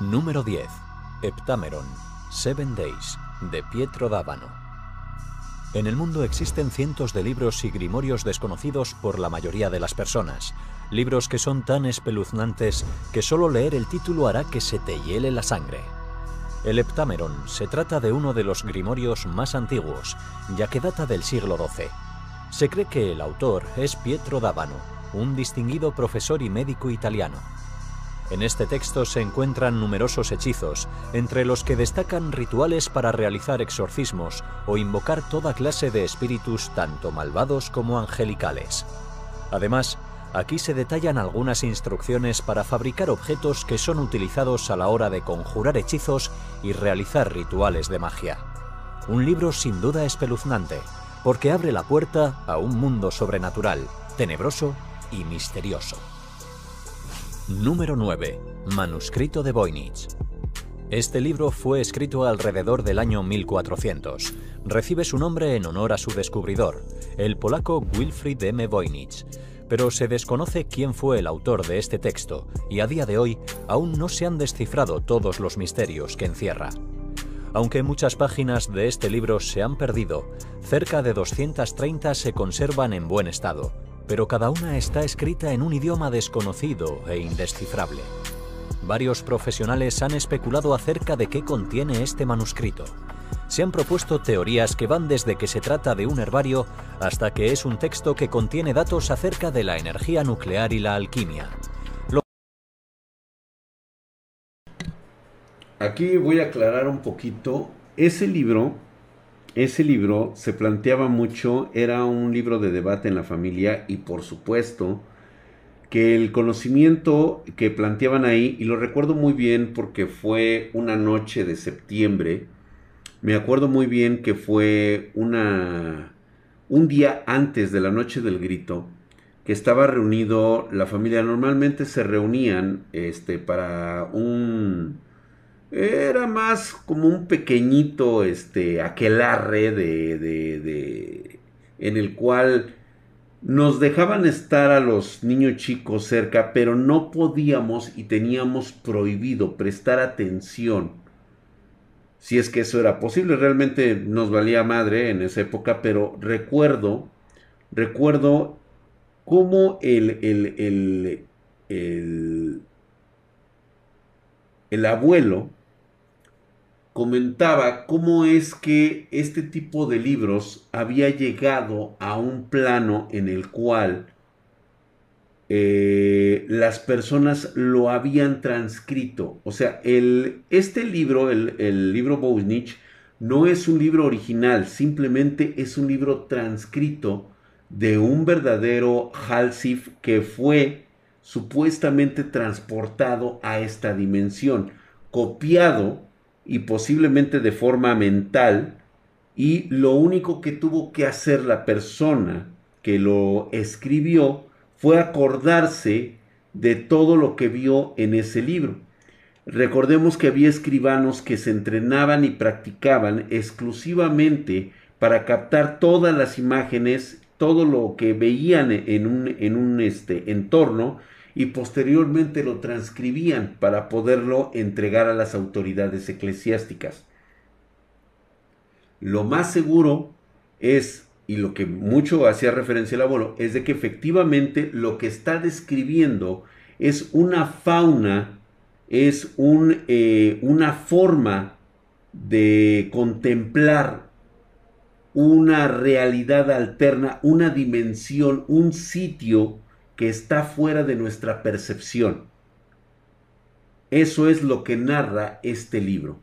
Número 10. Heptameron. Seven Days. De Pietro D'Avano. En el mundo existen cientos de libros y grimorios desconocidos por la mayoría de las personas. Libros que son tan espeluznantes que solo leer el título hará que se te hiele la sangre. El Heptameron se trata de uno de los grimorios más antiguos, ya que data del siglo XII. Se cree que el autor es Pietro D'Avano, un distinguido profesor y médico italiano. En este texto se encuentran numerosos hechizos, entre los que destacan rituales para realizar exorcismos o invocar toda clase de espíritus tanto malvados como angelicales. Además, aquí se detallan algunas instrucciones para fabricar objetos que son utilizados a la hora de conjurar hechizos y realizar rituales de magia. Un libro sin duda espeluznante, porque abre la puerta a un mundo sobrenatural, tenebroso y misterioso. Número 9. Manuscrito de Voynich. Este libro fue escrito alrededor del año 1400. Recibe su nombre en honor a su descubridor, el polaco Wilfried M. Voynich, pero se desconoce quién fue el autor de este texto y a día de hoy aún no se han descifrado todos los misterios que encierra. Aunque muchas páginas de este libro se han perdido, cerca de 230 se conservan en buen estado, pero cada una está escrita en un idioma desconocido e indescifrable. Varios profesionales han especulado acerca de qué contiene este manuscrito. Se han propuesto teorías que van desde que se trata de un herbario hasta que es un texto que contiene datos acerca de la energía nuclear y la alquimia. Aquí voy a aclarar un poquito. Ese libro, ese libro se planteaba mucho, era un libro de debate en la familia y por supuesto que el conocimiento que planteaban ahí, y lo recuerdo muy bien porque fue una noche de septiembre Me acuerdo muy bien que fue una un día antes de la noche del grito que estaba reunido la familia. Normalmente se reunían este para un era más como un pequeñito este aquelarre de, de, de en el cual nos dejaban estar a los niños chicos cerca, pero no podíamos y teníamos prohibido prestar atención. Si es que eso era posible, realmente nos valía madre en esa época, pero recuerdo, recuerdo cómo el, el, el, el, el abuelo comentaba cómo es que este tipo de libros había llegado a un plano en el cual eh, las personas lo habían transcrito. O sea, este libro, el, libro Voynich, no es un libro original, simplemente es un libro transcrito de un verdadero Halsif que fue supuestamente transportado a esta dimensión, copiado y posiblemente de forma mental y lo único que tuvo que hacer la persona que lo escribió fue acordarse de todo lo que vio en ese libro. Recordemos que había escribanos que se entrenaban y practicaban exclusivamente para captar todas las imágenes, todo lo que veían en un, en un este, entorno y posteriormente lo transcribían para poderlo entregar a las autoridades eclesiásticas. Lo más seguro es, y lo que mucho hacía referencia el abuelo, es de que efectivamente lo que está describiendo es una fauna, es un, eh, una forma de contemplar una realidad alterna, una dimensión, un sitio que está fuera de nuestra percepción. Eso es lo que narra este libro.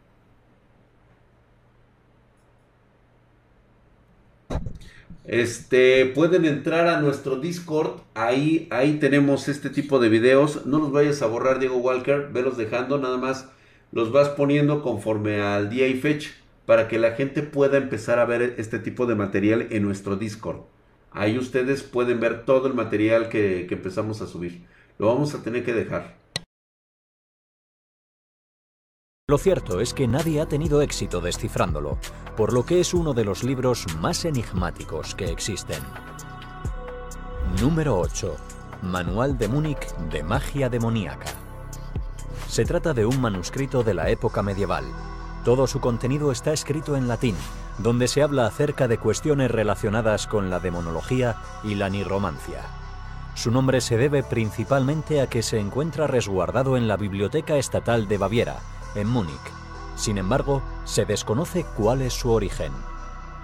Este, pueden entrar a nuestro Discord, ahí, ahí tenemos este tipo de videos. No los vayas a borrar, Diego Walker, velos dejando, nada más los vas poniendo conforme al día y fecha para que la gente pueda empezar a ver este tipo de material en nuestro Discord. Ahí ustedes pueden ver todo el material que, empezamos a subir. Lo vamos a tener que dejar. Lo cierto es que nadie ha tenido éxito descifrándolo, por lo que es uno de los libros más enigmáticos que existen. Número 8. Manual de Múnich de magia demoníaca. Se trata de un manuscrito de la época medieval. Todo su contenido está escrito en latín, donde se habla acerca de cuestiones relacionadas con la demonología y la nigromancia. Su nombre se debe principalmente a que se encuentra resguardado en la Biblioteca Estatal de Baviera, en Múnich. Sin embargo, se desconoce cuál es su origen.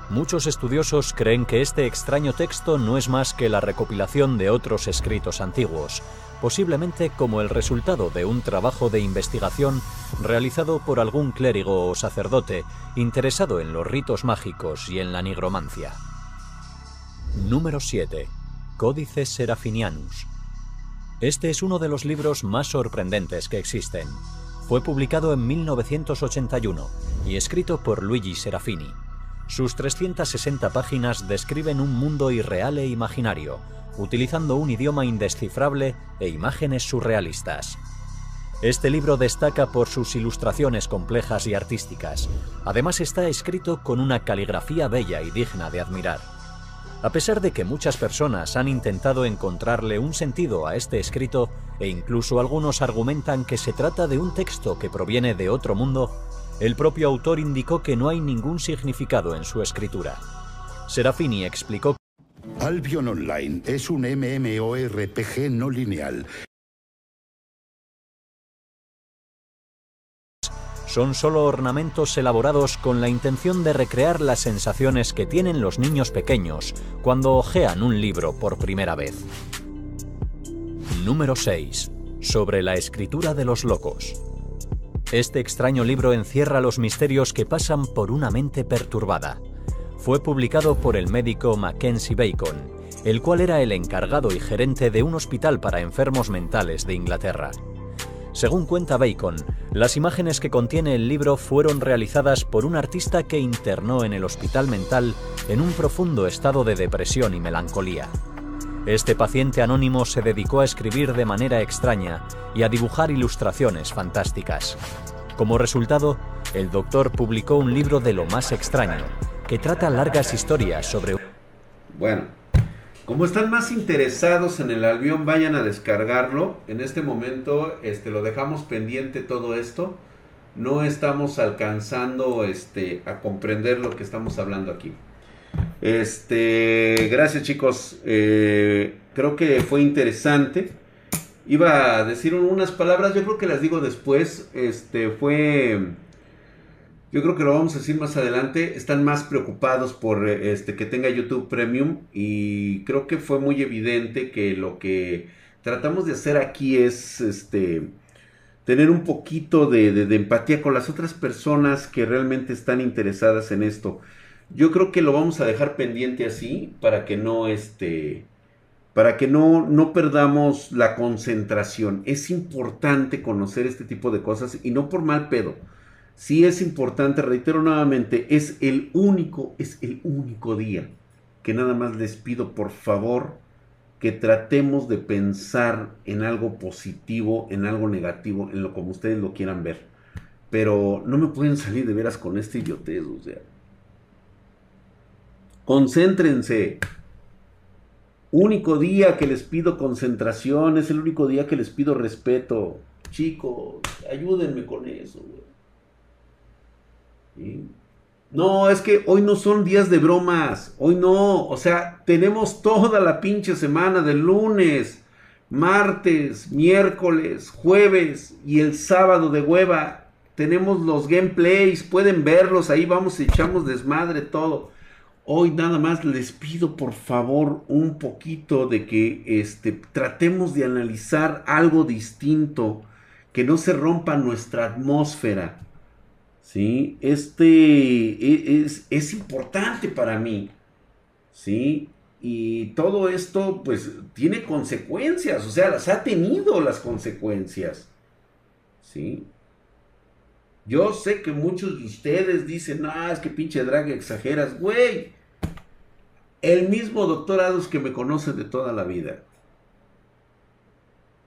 Muchos estudiosos creen que este extraño texto no es más que la recopilación de otros escritos antiguos, posiblemente como el resultado de un trabajo de investigación realizado por algún clérigo o sacerdote interesado en los ritos mágicos y en la nigromancia. Número 7. Códices Serafinianus. Este es uno de los libros más sorprendentes que existen. Fue publicado en 1981 y escrito por Luigi Serafini. Sus 360 páginas describen un mundo irreal e imaginario, utilizando un idioma indescifrable e imágenes surrealistas. Este libro destaca por sus ilustraciones complejas y artísticas. Además está escrito con una caligrafía bella y digna de admirar. A pesar de que muchas personas han intentado encontrarle un sentido a este escrito e incluso algunos argumentan que se trata de un texto que proviene de otro mundo, el propio autor indicó que no hay ningún significado en su escritura. Serafini explicó Albion Online es un MMORPG no lineal. Son solo ornamentos elaborados con la intención de recrear las sensaciones que tienen los niños pequeños cuando hojean un libro por primera vez. Número 6. Sobre la escritura de los locos. Este extraño libro encierra los misterios que pasan por una mente perturbada fue publicado por el médico Mackenzie Bacon, el cual era el encargado y gerente de un hospital para enfermos mentales de Inglaterra. Según cuenta Bacon, las imágenes que contiene el libro fueron realizadas por un artista que internó en el hospital mental en un profundo estado de depresión y melancolía. Este paciente anónimo se dedicó a escribir de manera extraña y a dibujar ilustraciones fantásticas. Como resultado, el doctor publicó un libro de lo más extraño, que trata largas historias sobre... Bueno, como están más interesados en el albión, vayan a descargarlo. En este momento este, lo dejamos pendiente todo esto. No estamos alcanzando este, a comprender lo que estamos hablando aquí. Este, gracias chicos. Eh, creo que fue interesante. Iba a decir unas palabras, yo creo que las digo después. Este, fue yo creo que lo vamos a decir más adelante. Están más preocupados por este que tenga YouTube Premium y creo que fue muy evidente que lo que tratamos de hacer aquí es este tener un poquito de, de, empatía con las otras personas que realmente están interesadas en esto. Yo creo que lo vamos a dejar pendiente así para que no este para que no, no perdamos la concentración. Es importante conocer este tipo de cosas y no por mal pedo sí es importante, reitero nuevamente, es el único, es el único día que nada más les pido por favor que tratemos de pensar en algo positivo, en algo negativo, en lo como ustedes lo quieran ver. Pero no me pueden salir de veras con este idiotez, o sea. Concéntrense. Único día que les pido concentración, es el único día que les pido respeto. Chicos, ayúdenme con eso. No, es que hoy no son días de bromas. Hoy no. O sea, tenemos toda la pinche semana de lunes, martes, miércoles, jueves y el sábado de hueva. Tenemos los gameplays, pueden verlos, ahí vamos, echamos desmadre todo. Hoy nada más les pido por favor un poquito de que este, tratemos de analizar algo distinto, que no se rompa nuestra atmósfera. ¿sí? Este e, es, es, importante para mí, ¿sí? Y todo esto, pues, tiene consecuencias, o sea, las ha tenido las consecuencias, ¿sí? Yo sé que muchos de ustedes dicen, ah, es que pinche drag exageras, güey. El mismo doctor Ados que me conoce de toda la vida,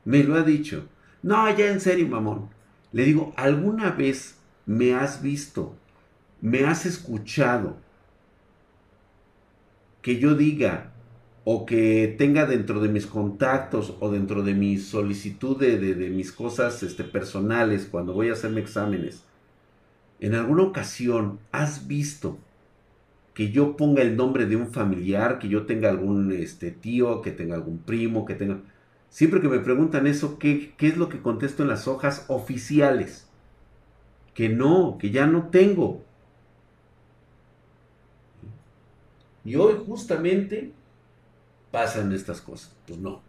me lo ha dicho. No, ya en serio, mamón. Le digo, ¿alguna vez me has visto, me has escuchado, que yo diga o que tenga dentro de mis contactos o dentro de mi solicitud de, mis cosas este, personales cuando voy a hacerme exámenes, en alguna ocasión has visto que yo ponga el nombre de un familiar, que yo tenga algún este, tío, que tenga algún primo, que tenga... Siempre que me preguntan eso, ¿qué, ¿qué es lo que contesto en las hojas oficiales? que no, que ya no tengo. Y hoy justamente pasan estas cosas. Pues no.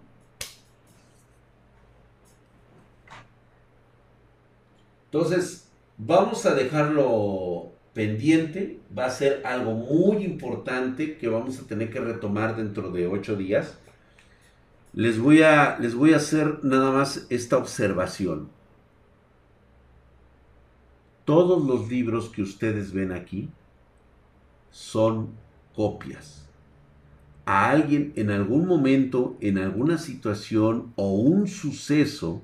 Entonces, vamos a dejarlo pendiente. Va a ser algo muy importante que vamos a tener que retomar dentro de ocho días. Les voy a, les voy a hacer nada más esta observación todos los libros que ustedes ven aquí son copias. A alguien en algún momento, en alguna situación o un suceso,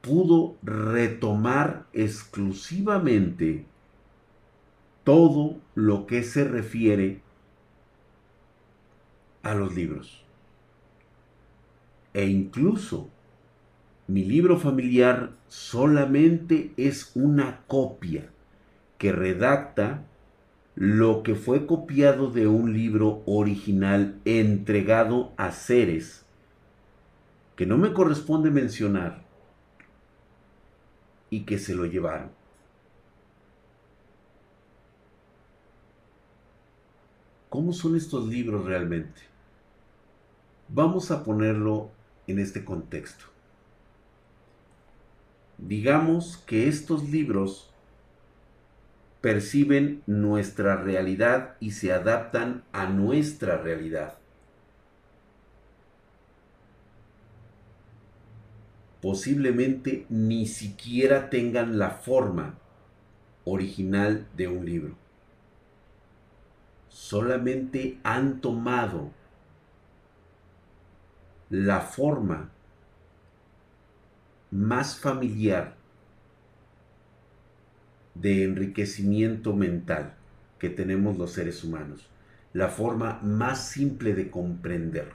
pudo retomar exclusivamente todo lo que se refiere a los libros. E incluso mi libro familiar solamente es una copia que redacta lo que fue copiado de un libro original entregado a seres que no me corresponde mencionar y que se lo llevaron. ¿Cómo son estos libros realmente? Vamos a ponerlo en este contexto digamos que estos libros perciben nuestra realidad y se adaptan a nuestra realidad. posiblemente ni siquiera tengan la forma original de un libro. Solamente han tomado la forma más familiar de enriquecimiento mental que tenemos los seres humanos, la forma más simple de comprender.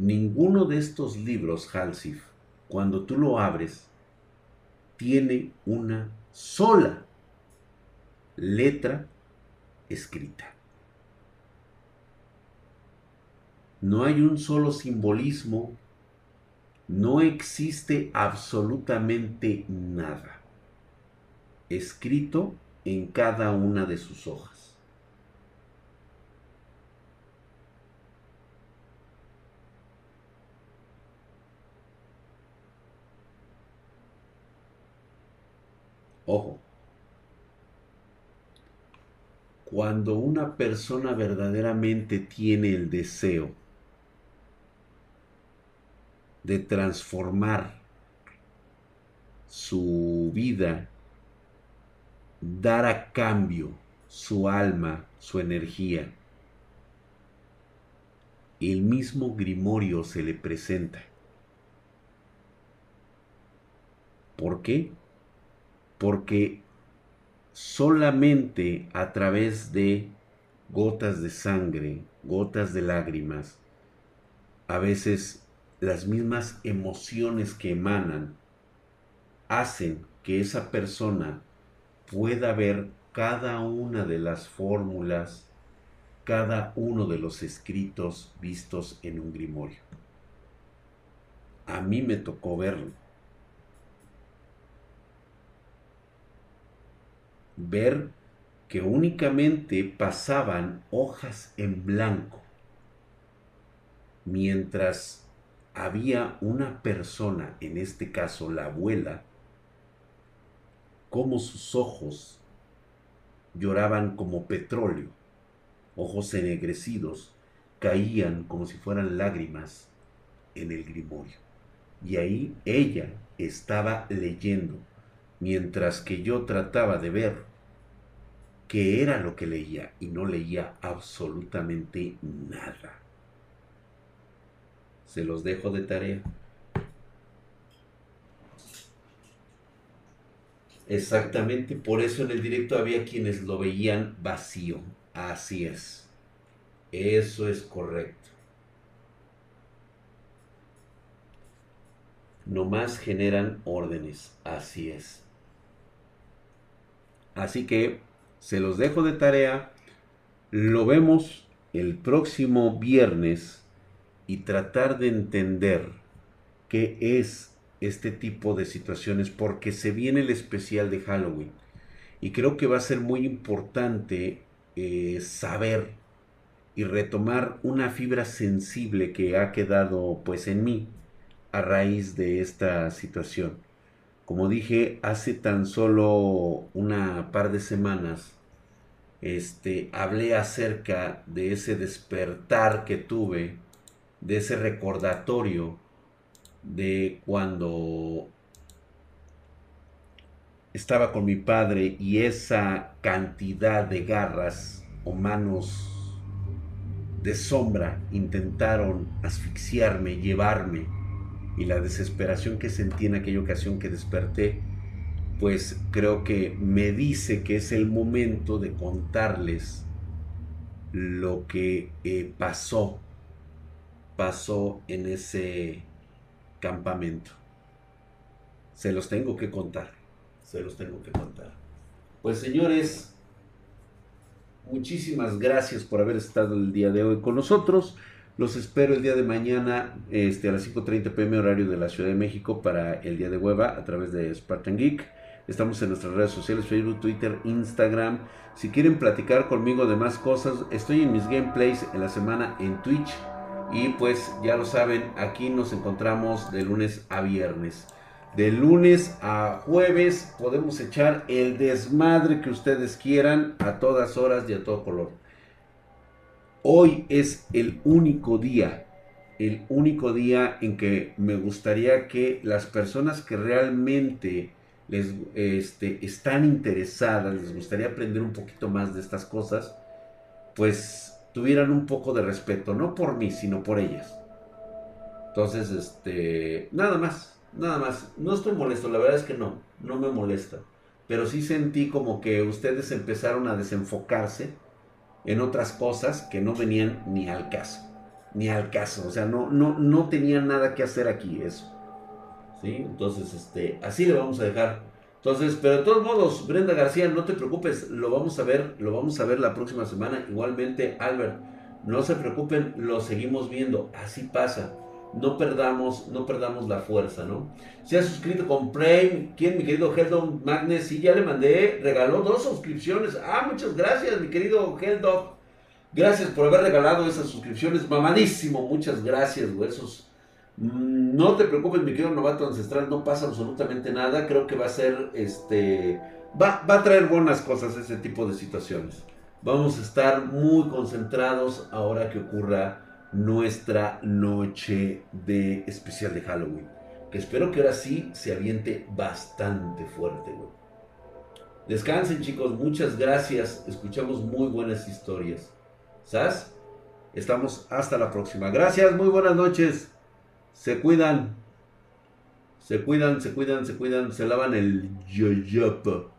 Ninguno de estos libros, Halsif, cuando tú lo abres, tiene una sola letra escrita. No hay un solo simbolismo, no existe absolutamente nada escrito en cada una de sus hojas. Ojo, cuando una persona verdaderamente tiene el deseo de transformar su vida, dar a cambio su alma, su energía, el mismo Grimorio se le presenta. ¿Por qué? Porque solamente a través de gotas de sangre, gotas de lágrimas, a veces las mismas emociones que emanan hacen que esa persona pueda ver cada una de las fórmulas, cada uno de los escritos vistos en un grimorio. A mí me tocó verlo. Ver que únicamente pasaban hojas en blanco mientras había una persona, en este caso la abuela, como sus ojos lloraban como petróleo, ojos ennegrecidos, caían como si fueran lágrimas en el grimorio. Y ahí ella estaba leyendo, mientras que yo trataba de ver qué era lo que leía y no leía absolutamente nada. Se los dejo de tarea. Exactamente, por eso en el directo había quienes lo veían vacío. Así es. Eso es correcto. Nomás generan órdenes. Así es. Así que se los dejo de tarea. Lo vemos el próximo viernes y tratar de entender qué es este tipo de situaciones porque se viene el especial de Halloween y creo que va a ser muy importante eh, saber y retomar una fibra sensible que ha quedado pues en mí a raíz de esta situación. Como dije hace tan solo una par de semanas, este, hablé acerca de ese despertar que tuve de ese recordatorio de cuando estaba con mi padre y esa cantidad de garras o manos de sombra intentaron asfixiarme, llevarme y la desesperación que sentí en aquella ocasión que desperté, pues creo que me dice que es el momento de contarles lo que eh, pasó pasó en ese campamento. Se los tengo que contar. Se los tengo que contar. Pues señores, muchísimas gracias por haber estado el día de hoy con nosotros. Los espero el día de mañana este, a las 5.30 pm horario de la Ciudad de México para el día de hueva a través de Spartan Geek. Estamos en nuestras redes sociales, Facebook, Twitter, Instagram. Si quieren platicar conmigo de más cosas, estoy en mis gameplays en la semana en Twitch y pues ya lo saben, aquí nos encontramos de lunes a viernes. De lunes a jueves podemos echar el desmadre que ustedes quieran a todas horas y a todo color. Hoy es el único día, el único día en que me gustaría que las personas que realmente les este, están interesadas, les gustaría aprender un poquito más de estas cosas, pues tuvieran un poco de respeto, no por mí, sino por ellas. Entonces, este, nada más, nada más. No estoy molesto, la verdad es que no, no me molesta. Pero sí sentí como que ustedes empezaron a desenfocarse en otras cosas que no venían ni al caso. Ni al caso. O sea, no, no, no tenían nada que hacer aquí eso. ¿Sí? Entonces, este, así le vamos a dejar. Entonces, pero de todos modos, Brenda García, no te preocupes, lo vamos a ver, lo vamos a ver la próxima semana. Igualmente, Albert, no se preocupen, lo seguimos viendo. Así pasa. No perdamos, no perdamos la fuerza, ¿no? Se ha suscrito con Prime. ¿Quién, mi querido Heldon Magnes? Sí, ya le mandé, regaló dos suscripciones. Ah, muchas gracias, mi querido Heldon. Gracias por haber regalado esas suscripciones. Mamadísimo, muchas gracias, güey. Esos Mm, no te preocupes, mi querido novato ancestral, no pasa absolutamente nada. Creo que va a ser, este, va, va, a traer buenas cosas ese tipo de situaciones. Vamos a estar muy concentrados ahora que ocurra nuestra noche de especial de Halloween. Que espero que ahora sí se aviente bastante fuerte, güey. Descansen, chicos, muchas gracias. Escuchamos muy buenas historias. ¿Sabes? Estamos hasta la próxima. Gracias, muy buenas noches se cuidan, se cuidan, se cuidan, se cuidan, se lavan el yoyopo.